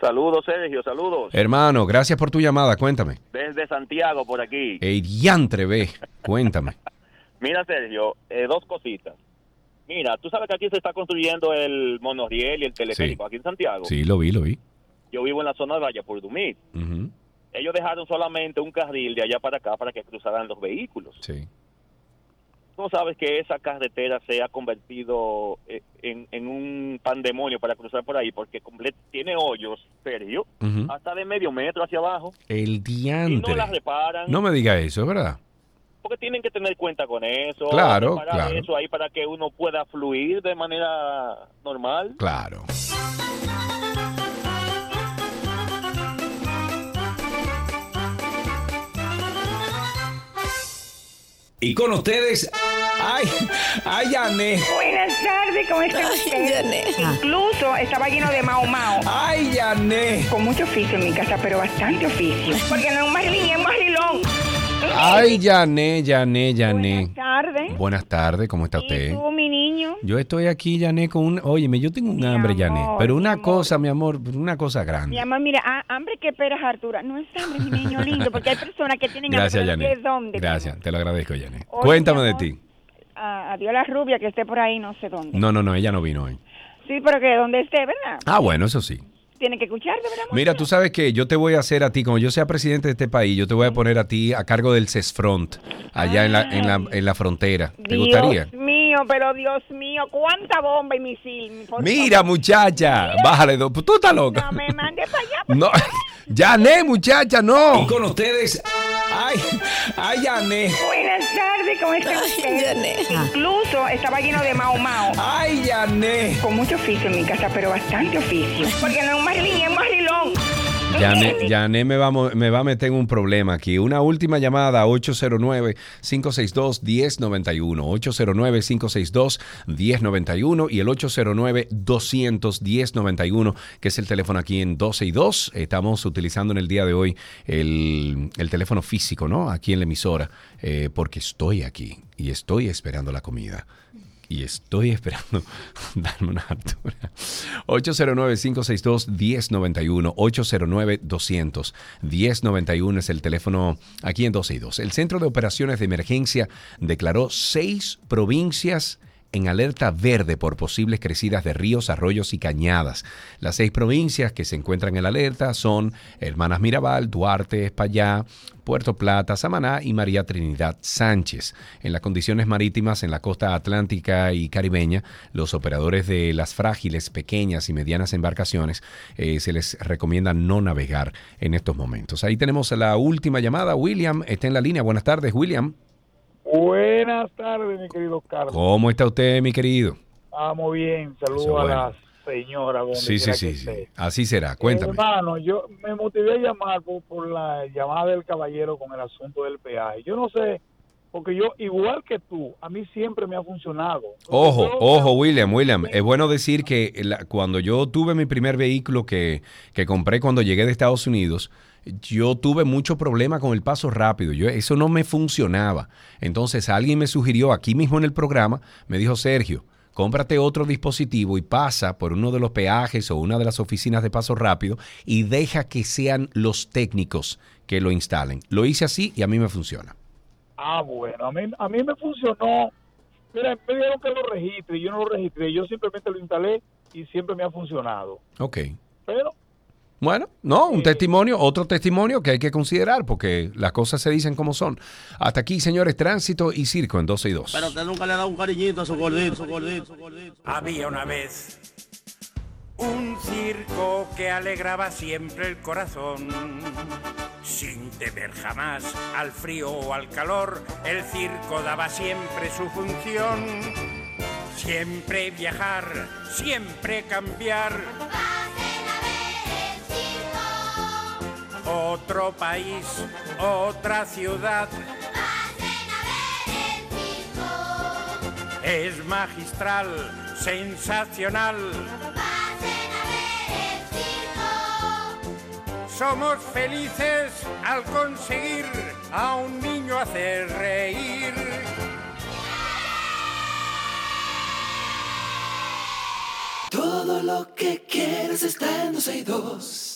Saludos, Sergio, saludos. Hermano, gracias por tu llamada. Cuéntame. Desde Santiago, por aquí. El diantre, ve. Cuéntame. [LAUGHS] Mira, Sergio, eh, dos cositas. Mira, tú sabes que aquí se está construyendo el monorriel y el teleférico, Sí. aquí en Santiago. Sí, lo vi, lo vi. Yo vivo en la zona de Valle por Dumit. Ujú, Ellos dejaron solamente un carril de allá para acá para que cruzaran los vehículos. Sí. Tú sabes que esa carretera se ha convertido eh, en, en un pandemonio para cruzar por ahí, porque tiene hoyos, Sergio, hasta de medio metro hacia abajo. El Y no diantre. la reparan. No me diga eso, ¿verdad? porque tienen que tener cuenta con eso. Claro, claro. eso ahí para que uno pueda fluir de manera normal. Claro. Y con ustedes, ay, ay, Yané. Buenas tardes, ¿cómo está usted? Incluso estaba lleno de mao mao. Ay, Yané. Con mucho oficio en mi casa, pero bastante oficio. Porque no es un marilón. Ay, Yané, Yané, Yané. Tarde. Buenas tardes, ¿cómo está ¿Y usted? tú, mi niño? Yo estoy aquí, Yané, con un... Óyeme, yo tengo un hambre, Yané. Pero mi una cosa, mi amor, una cosa Mi grande. amor, mira, ah, hambre que esperas, Artura. No es hambre, mi niño lindo, porque hay personas que tienen Gracias, hambre. Yané. ¿De dónde? Gracias, te lo agradezco, Yané. Cuéntame mi de ti. Adiós la rubia que esté por ahí, no sé dónde. No, no, no, ella no vino hoy. Sí, pero que donde esté, ¿verdad? Ah, bueno, eso sí. Tiene que escucharte, ¿verdad? Mira, tú sabes que yo te voy a hacer a ti, como yo sea presidente de este país, yo te voy a poner a ti a cargo del CESFRONT, allá en la, en la, en la frontera. ¿Te Dios gustaría? mío, pero Dios mío, cuánta bomba y misil. Mira, muchacha, bájale dos. Tú estás loca. favor, me mande para allá. No, [LAUGHS] Yané, muchacha, no. Y con ustedes, ay, ay, Yané. Buenas tardes, ¿cómo está usted? Incluso estaba lleno de mao mao. Ay, Yané. Con mucho oficio en mi casa, pero bastante oficio. Porque no es un marilín, es un marilón. Yané, [LAUGHS] Yané me, va, me va a meter en un problema aquí. Una última llamada, 809-562-1091. 809-562-1091 y el 809-200-1091, que es el teléfono aquí en 12 y 2. Estamos utilizando en el día de hoy el, el teléfono físico, ¿no? Aquí en la emisora, eh, porque estoy aquí y estoy esperando la comida. Y estoy esperando [LAUGHS] darme una altura. 809-562-1091, 809-200-1091 es el teléfono aquí en 262. El Centro de Operaciones de Emergencia declaró seis provincias en alerta verde por posibles crecidas de ríos, arroyos y cañadas. Las seis provincias que se encuentran en la alerta son Hermanas Mirabal, Duarte, Espaillá, Puerto Plata, Samaná y María Trinidad Sánchez. En las condiciones marítimas en la costa atlántica y caribeña, los operadores de las frágiles, pequeñas y medianas embarcaciones eh, se les recomienda no navegar en estos momentos. Ahí tenemos la última llamada. William está en la línea. Buenas tardes, William. Buenas tardes, mi querido Carlos. ¿Cómo está usted, mi querido? Estamos bien. Saludos a la señora. Sí, sí, sí, sí. Así será. Cuéntame. Hermano, yo me motivé a llamar por, por la llamada del caballero con el asunto del peaje. Yo no sé, porque yo, igual que tú, a mí siempre me ha funcionado. Ojo, ojo, William, William. Es bueno decir que la- cuando yo tuve mi primer vehículo que, que compré cuando llegué de Estados Unidos, yo tuve mucho problema con el paso rápido. Yo, eso no me funcionaba. Entonces alguien me sugirió aquí mismo en el programa, me dijo, Sergio, cómprate otro dispositivo y pasa por uno de los peajes o una de las oficinas de paso rápido y deja que sean los técnicos que lo instalen. Lo hice así y a mí me funciona. Ah, bueno, a mí, a mí me funcionó. Mira, me dieron que lo registre yo no lo registré. Yo simplemente lo instalé y siempre me ha funcionado. Ok. Pero Bueno, no, un testimonio, otro testimonio que hay que considerar porque las cosas se dicen como son. Hasta aquí, señores, tránsito y circo en 12 y 2. Pero usted nunca le ha dado un cariñito a su gordito, su gordito, su gordito. Había una vez un circo que alegraba siempre el corazón. Sin temer jamás al frío o al calor, el circo daba siempre su función. Siempre viajar, siempre cambiar. Otro país, otra ciudad. Es magistral, sensacional. Somos felices al conseguir a un niño hacer reír. Todo lo que quieres está en 12 y 2.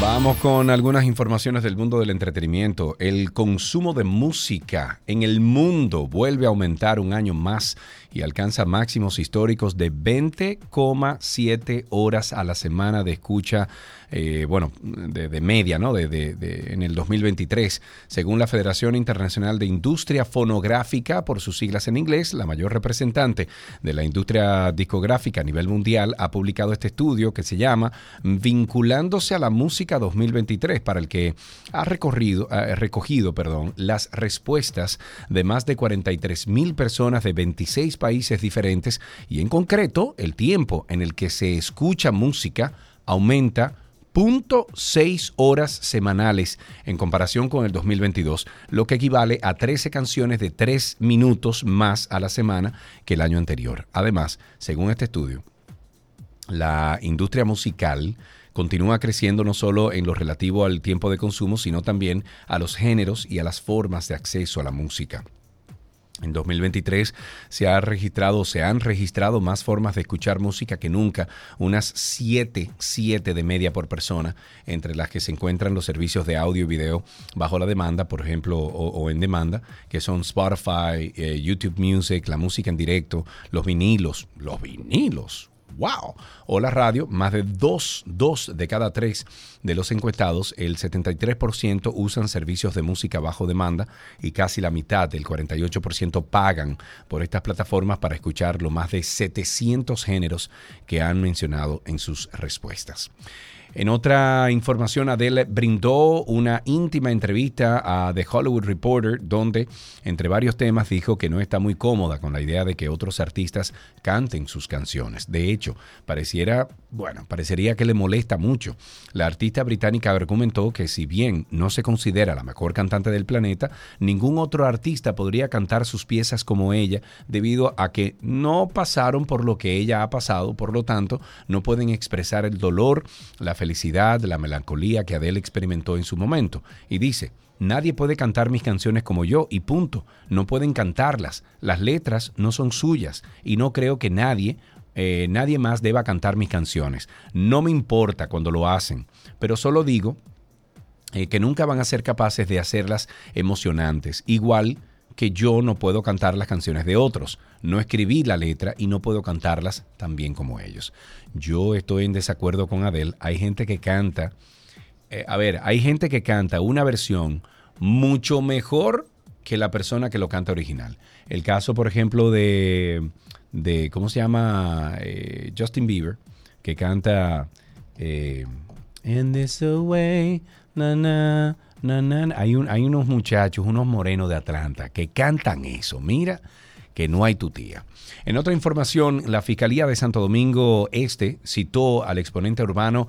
Vamos con algunas informaciones del mundo del entretenimiento. El consumo de música en el mundo vuelve a aumentar un año más y alcanza máximos históricos de 20,7 horas a la semana de escucha, eh, bueno, de, media, ¿no? De, de- de- en el 2023. Según la Federación Internacional de Industria Fonográfica, por sus siglas en inglés, la mayor representante de la industria discográfica a nivel mundial ha publicado este estudio que se llama Vinculándose a la música 2023, para el que ha recorrido, ha recogido perdón, las respuestas de más de 43 mil personas de 26 países diferentes y en concreto el tiempo en el que se escucha música aumenta 0.6 horas semanales en comparación con el 2022, lo que equivale a 13 canciones de 3 minutos más a la semana que el año anterior. Además, según este estudio, la industria musical continúa creciendo no solo en lo relativo al tiempo de consumo, sino también a los géneros y a las formas de acceso a la música. En 2023 se ha registrado, se han registrado más formas de escuchar música que nunca, unas 7, 7 de media por persona, entre las que se encuentran los servicios de audio y video bajo la demanda, por ejemplo, o, en demanda, que son Spotify, eh, YouTube Music, la música en directo, los vinilos, los vinilos, ¡Wow! O la radio, más de dos, dos de cada tres de los encuestados, el 73% usan servicios de música bajo demanda y casi la mitad, el 48%, pagan por estas plataformas para escuchar los más de 700 géneros que han mencionado en sus respuestas. En otra información, Adele brindó una íntima entrevista a The Hollywood Reporter, donde, entre varios temas, dijo que no está muy cómoda con la idea de que otros artistas canten sus canciones. De hecho, pareciera, bueno, parecería que le molesta mucho. La artista británica argumentó que si bien no se considera la mejor cantante del planeta, ningún otro artista podría cantar sus piezas como ella, debido a que no pasaron por lo que ella ha pasado, por lo tanto, no pueden expresar el dolor, la felicidad, la melancolía que Adele experimentó en su momento. Y dice, nadie puede cantar mis canciones como yo y punto. No pueden cantarlas. Las letras no son suyas y no creo que nadie, eh, nadie más deba cantar mis canciones. No me importa cuando lo hacen, pero solo digo eh, que nunca van a ser capaces de hacerlas emocionantes. Igual que yo no puedo cantar las canciones de otros. No escribí la letra y no puedo cantarlas tan bien como ellos. Yo estoy en desacuerdo con Adele. Hay gente que canta, eh, a ver, hay gente que canta una versión mucho mejor que la persona que lo canta original. El caso, por ejemplo, de, de ¿cómo se llama? Eh, Justin Bieber, que canta... Eh, In this way, na, na, na, na. Hay, un, hay unos muchachos, unos morenos de Atlanta, que cantan eso. Mira que no hay tu tía. En otra información, la Fiscalía de Santo Domingo Este citó al exponente urbano,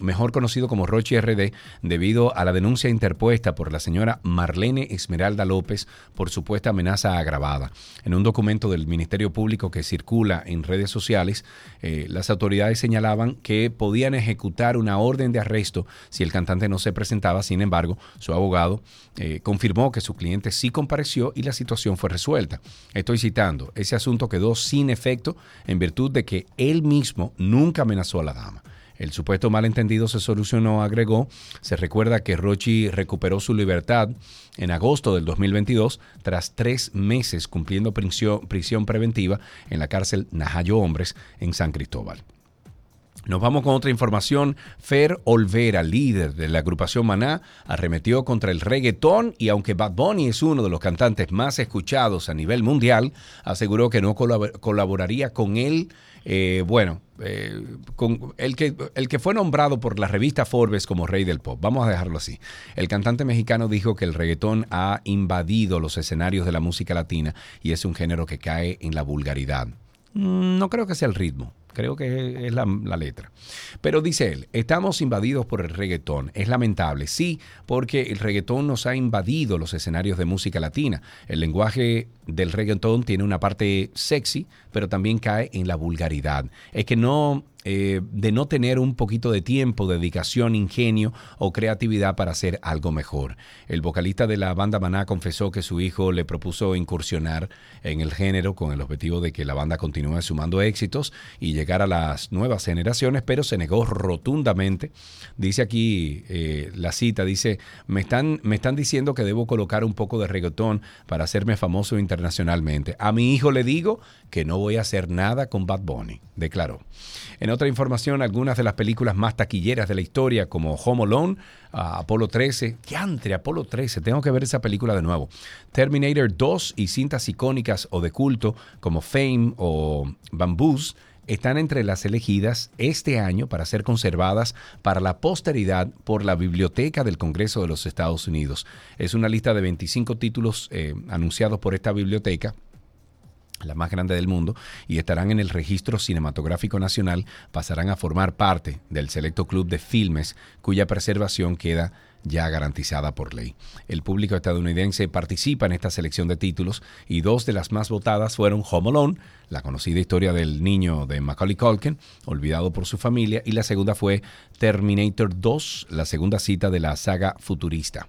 mejor conocido como Rochi RD, debido a la denuncia interpuesta por la señora Marlene Esmeralda López por supuesta amenaza agravada. En un documento del Ministerio Público que circula en redes sociales, eh, las autoridades señalaban que podían ejecutar una orden de arresto si el cantante no se presentaba. Sin embargo, su abogado eh, confirmó que su cliente sí compareció y la situación fue resuelta. Estoy citando, ese asunto quedó sin efecto en virtud de que él mismo nunca amenazó a la dama. El supuesto malentendido se solucionó, agregó. Se recuerda que Rochi recuperó su libertad en agosto del 2022 tras tres meses cumpliendo prisión, preventiva en la cárcel Najayo Hombres en San Cristóbal. Nos vamos con otra información. Fer Olvera, líder de la agrupación Maná, arremetió contra el reggaetón y aunque Bad Bunny es uno de los cantantes más escuchados a nivel mundial, aseguró que no colab- colaboraría con él. eh, bueno, eh, con el que, el que fue nombrado por la revista Forbes como rey del pop. Vamos a dejarlo así. El cantante mexicano dijo que el reggaetón ha invadido los escenarios de la música latina y es un género que cae en la vulgaridad. Mm, No creo que sea el ritmo. Creo que es la, letra. Pero dice él, estamos invadidos por el reggaetón. Es lamentable, sí, porque el reggaetón nos ha invadido los escenarios de música latina. El lenguaje del reggaetón tiene una parte sexy, pero también cae en la vulgaridad. Es que no, eh, de no tener un poquito de tiempo, dedicación, ingenio o creatividad para hacer algo mejor. El vocalista de la banda Maná confesó que su hijo le propuso incursionar en el género con el objetivo de que la banda continúe sumando éxitos y llegar a las nuevas generaciones, pero se negó rotundamente. Dice aquí eh, la cita, dice, me están, me están diciendo que debo colocar un poco de reggaetón para hacerme famoso internacionalmente. A mi hijo le digo que no voy a hacer nada con Bad Bunny, declaró. En otra información, algunas de las películas más taquilleras de la historia, como Home Alone, Apolo 13, que entre Apolo 13, tengo que ver esa película de nuevo. Terminator 2 y cintas icónicas o de culto como Fame o Bamboos están entre las elegidas este año para ser conservadas para la posteridad por la Biblioteca del Congreso de los Estados Unidos. Es una lista de 25 títulos eh, anunciados por esta biblioteca la más grande del mundo, y estarán en el registro cinematográfico nacional, pasarán a formar parte del selecto club de filmes cuya preservación queda ya garantizada por ley. El público estadounidense participa en esta selección de títulos y dos de las más votadas fueron Home Alone, la conocida historia del niño de Macaulay Culkin, olvidado por su familia, y la segunda fue Terminator 2, la segunda cita de la saga futurista.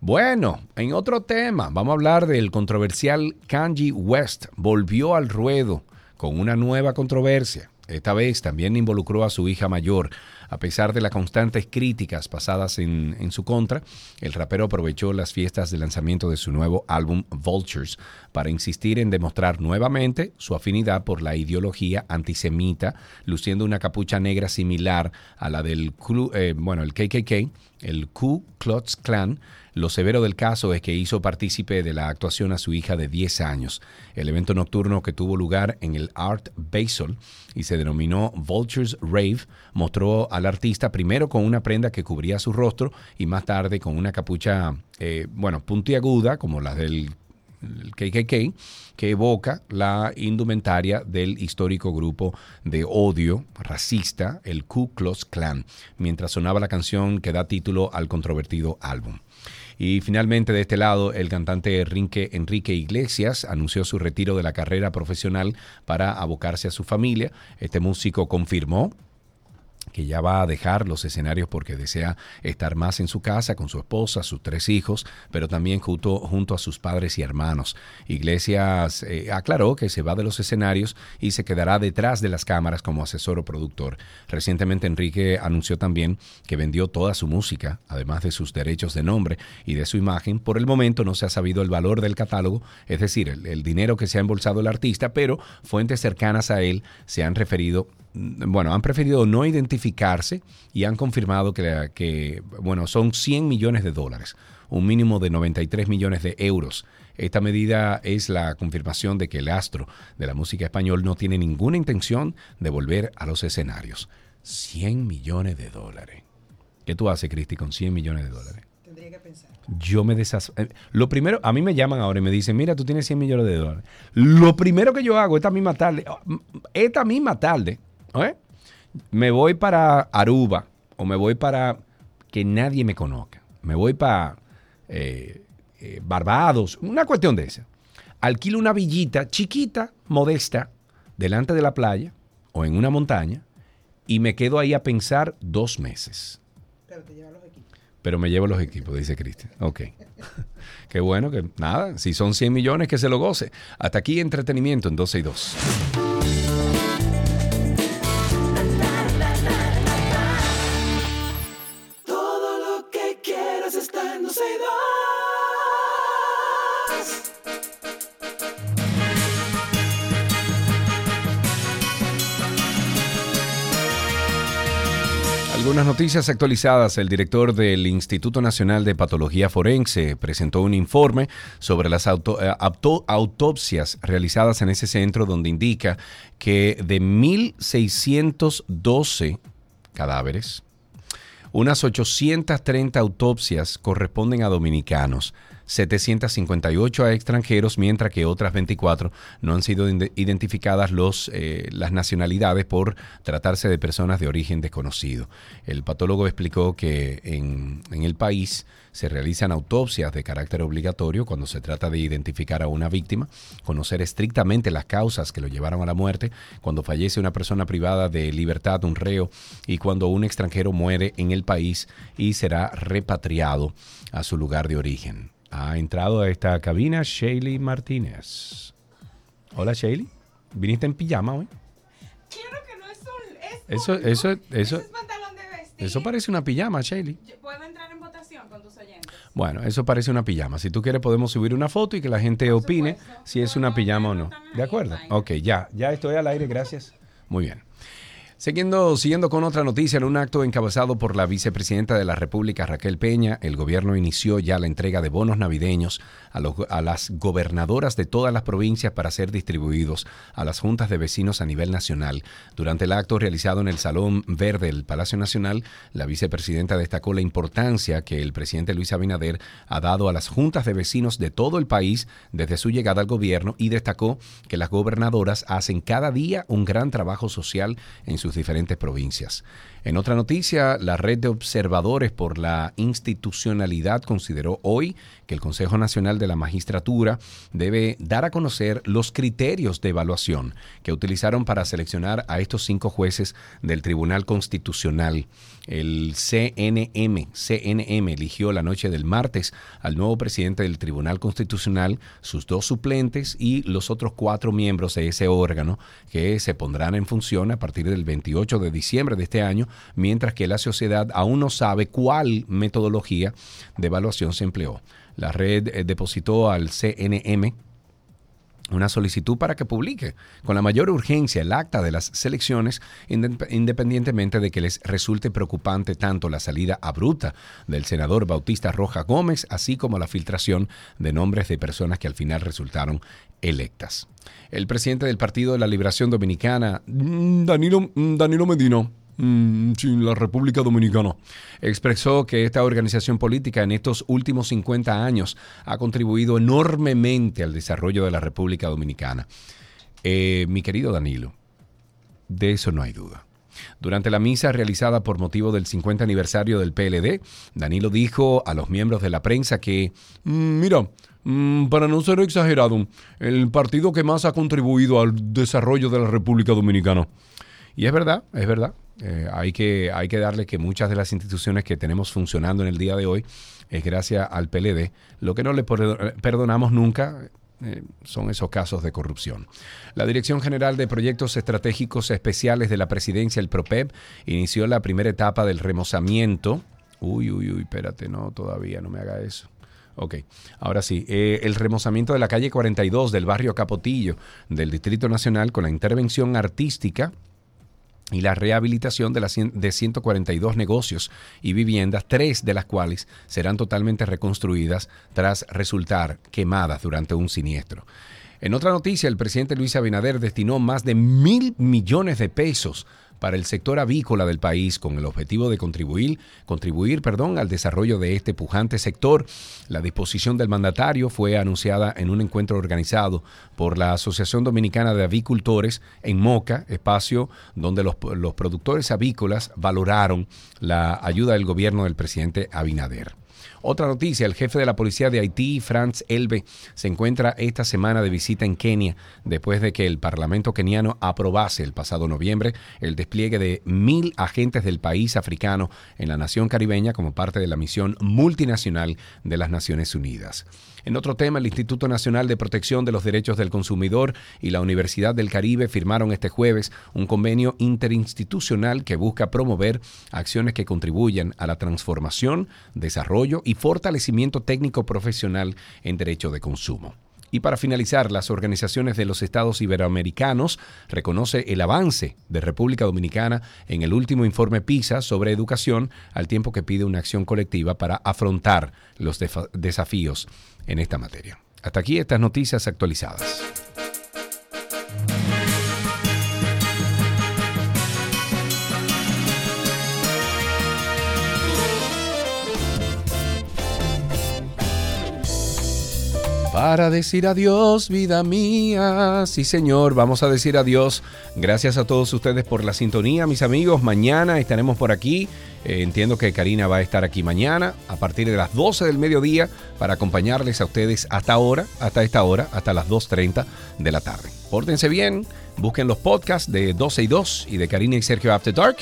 Bueno, en otro tema, vamos a hablar del controversial Kanye West. Volvió al ruedo con una nueva controversia. Esta vez también involucró a su hija mayor. A pesar de las constantes críticas pasadas en, su contra, el rapero aprovechó las fiestas de lanzamiento de su nuevo álbum Vultures para insistir en demostrar nuevamente su afinidad por la ideología antisemita, luciendo una capucha negra similar a la del eh, bueno, el KKK, el Ku Klux Klan. Lo severo del caso es que hizo partícipe de la actuación a su hija de 10 años. El evento nocturno que tuvo lugar en el Art Basel y se denominó Vultures Rave mostró al artista primero con una prenda que cubría su rostro y más tarde con una capucha, eh, bueno, puntiaguda como la del el KKK, que evoca la indumentaria del histórico grupo de odio racista, el Ku Klux Klan, mientras sonaba la canción que da título al controvertido álbum. Y finalmente de este lado, el cantante Enrique, Enrique Iglesias anunció su retiro de la carrera profesional para abocarse a su familia. Este músico confirmó que ya va a dejar los escenarios porque desea estar más en su casa con su esposa, sus tres hijos, pero también junto, junto a sus padres y hermanos. Iglesias eh, aclaró que se va de los escenarios y se quedará detrás de las cámaras como asesor o productor. Recientemente Enrique anunció también que vendió toda su música, además de sus derechos de nombre y de su imagen. Por el momento no se ha sabido el valor del catálogo, es decir, el, el dinero que se ha embolsado el artista, pero fuentes cercanas a él se han referido bueno, han preferido no identificarse y han confirmado que, bueno, son 100 millones de dólares, un mínimo de 93 millones de euros. Esta medida es la confirmación de que el astro de la música español no tiene ninguna intención de volver a los escenarios. 100 millones de dólares. ¿Qué tú haces, Cristi, con 100 millones de dólares? Tendría que pensar. Yo me desas... eh, Lo primero, a mí me llaman ahora y me dicen, mira, tú tienes 100 millones de dólares. Lo primero que yo hago esta misma tarde, esta misma tarde, ¿eh? me voy para Aruba o me voy para que nadie me conozca. Me voy para eh, eh, Barbados, una cuestión de esa. Alquilo una villita chiquita, modesta, delante de la playa o en una montaña y me quedo ahí a pensar dos meses. Pero te lleva los equipos. Pero me llevo los equipos, dice Cristian. Ok. [LAUGHS] Qué bueno que nada, si son 100 millones, que se lo goce. Hasta aquí entretenimiento en 12 y 2. Noticias actualizadas. El director del Instituto Nacional de Patología Forense presentó un informe sobre las auto- eh, auto- autopsias realizadas en ese centro donde indica que de 1.612 cadáveres, unas 830 autopsias corresponden a dominicanos, 758 a extranjeros, mientras que otras 24 no han sido identificadas los, eh, las nacionalidades por tratarse de personas de origen desconocido. El patólogo explicó que en, en el país se realizan autopsias de carácter obligatorio cuando se trata de identificar a una víctima, conocer estrictamente las causas que lo llevaron a la muerte, cuando fallece una persona privada de libertad, un reo, y cuando un extranjero muere en el país y será repatriado a su lugar de origen. Ha entrado a esta cabina Shaley Martínez. Hola Shaley, ¿viniste en pijama hoy? Quiero que no es un... Es Eso, eso, eso, es pantalón de vestir. eso parece una pijama, Shaley. ¿Puedo entrar en votación con tus oyentes? Bueno, eso parece una pijama. Si tú quieres podemos subir una foto y que la gente opine si es una pijama o no. ¿De acuerdo? Ok, ya, ya estoy al aire, gracias. Muy bien. Siguiendo, siguiendo con otra noticia, en un acto encabezado por la vicepresidenta de la República, Raquel Peña, el gobierno inició ya la entrega de bonos navideños a, los- a las gobernadoras de todas las provincias para ser distribuidos a las juntas de vecinos a nivel nacional. Durante el acto realizado en el Salón Verde del Palacio Nacional, la vicepresidenta destacó la importancia que el presidente Luis Abinader ha dado a las juntas de vecinos de todo el país desde su llegada al gobierno y destacó que las gobernadoras hacen cada día un gran trabajo social en sus diferentes provincias. En otra noticia, la red de observadores por la institucionalidad consideró hoy que el Consejo Nacional de la Magistratura debe dar a conocer los criterios de evaluación que utilizaron para seleccionar a estos cinco jueces del Tribunal Constitucional. El CNM, CNM eligió la noche del martes al nuevo presidente del Tribunal Constitucional, sus dos suplentes y los otros cuatro miembros de ese órgano que se pondrán en función a partir del 28 de diciembre de este año, mientras que la sociedad aún no sabe cuál metodología de evaluación se empleó. La red eh, depositó al CNM una solicitud para que publique con la mayor urgencia el acta de las selecciones, indep- independientemente de que les resulte preocupante tanto la salida abrupta del senador Bautista Roja Gómez, así como la filtración de nombres de personas que al final resultaron electas. El presidente del Partido de la Liberación Dominicana, mm, Danilo, mm, Danilo Medina, mm, sí, la República Dominicana, expresó que esta organización política en estos últimos 50 años ha contribuido enormemente al desarrollo de la República Dominicana. Eh, mi querido Danilo, de eso no hay duda. Durante la misa realizada por motivo del 50 aniversario del PLD, Danilo dijo a los miembros de la prensa que, "Mm, mira, mm, para no ser exagerado, el partido que más ha contribuido al desarrollo de la República Dominicana. Y es verdad, es verdad. Eh, hay, que, hay que darle que muchas de las instituciones que tenemos funcionando en el día de hoy es gracias al PLD. Lo que no le perdonamos nunca eh, son esos casos de corrupción. La Dirección General de Proyectos Estratégicos Especiales de la Presidencia, el PROPEP, inició la primera etapa del remozamiento. Uy, uy, uy, espérate, no, todavía no me haga eso. Ok, ahora sí, eh, el remozamiento de la calle 42 del barrio Capotillo del Distrito Nacional con la intervención artística y la rehabilitación de, las, de 142 negocios y viviendas, tres de las cuales serán totalmente reconstruidas tras resultar quemadas durante un siniestro. En otra noticia, el presidente Luis Abinader destinó más de mil millones de pesos para el sector avícola del país con el objetivo de contribuir, contribuir perdón, al desarrollo de este pujante sector. La disposición del mandatario fue anunciada en un encuentro organizado por la Asociación Dominicana de Avicultores en Moca, espacio donde los, los productores avícolas valoraron la ayuda del gobierno del presidente Abinader. Otra noticia, el jefe de la policía de Haití, Franz Elbe, se encuentra esta semana de visita en Kenia después de que el Parlamento keniano aprobase el pasado noviembre el despliegue de mil agentes del país africano en la nación caribeña como parte de la misión multinacional de las Naciones Unidas. En otro tema, el Instituto Nacional de Protección de los Derechos del Consumidor y la Universidad del Caribe firmaron este jueves un convenio interinstitucional que busca promover acciones que contribuyan a la transformación, desarrollo y fortalecimiento técnico profesional en derecho de consumo. Y para finalizar, las organizaciones de los estados iberoamericanos reconoce el avance de República Dominicana en el último informe PISA sobre educación, al tiempo que pide una acción colectiva para afrontar los desafíos en esta materia. Hasta aquí estas noticias actualizadas. Para decir adiós, vida mía. Sí, señor, vamos a decir adiós. Gracias a todos ustedes por la sintonía, mis amigos. Mañana estaremos por aquí. Eh, entiendo que Karina va a estar aquí mañana a partir de las 12 del mediodía para acompañarles a ustedes hasta ahora, hasta esta hora, hasta las 2.30 de la tarde. Pórtense bien, busquen los podcasts de 12 y 2 y de Karina y Sergio After Dark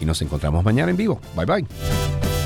y nos encontramos mañana en vivo. Bye bye.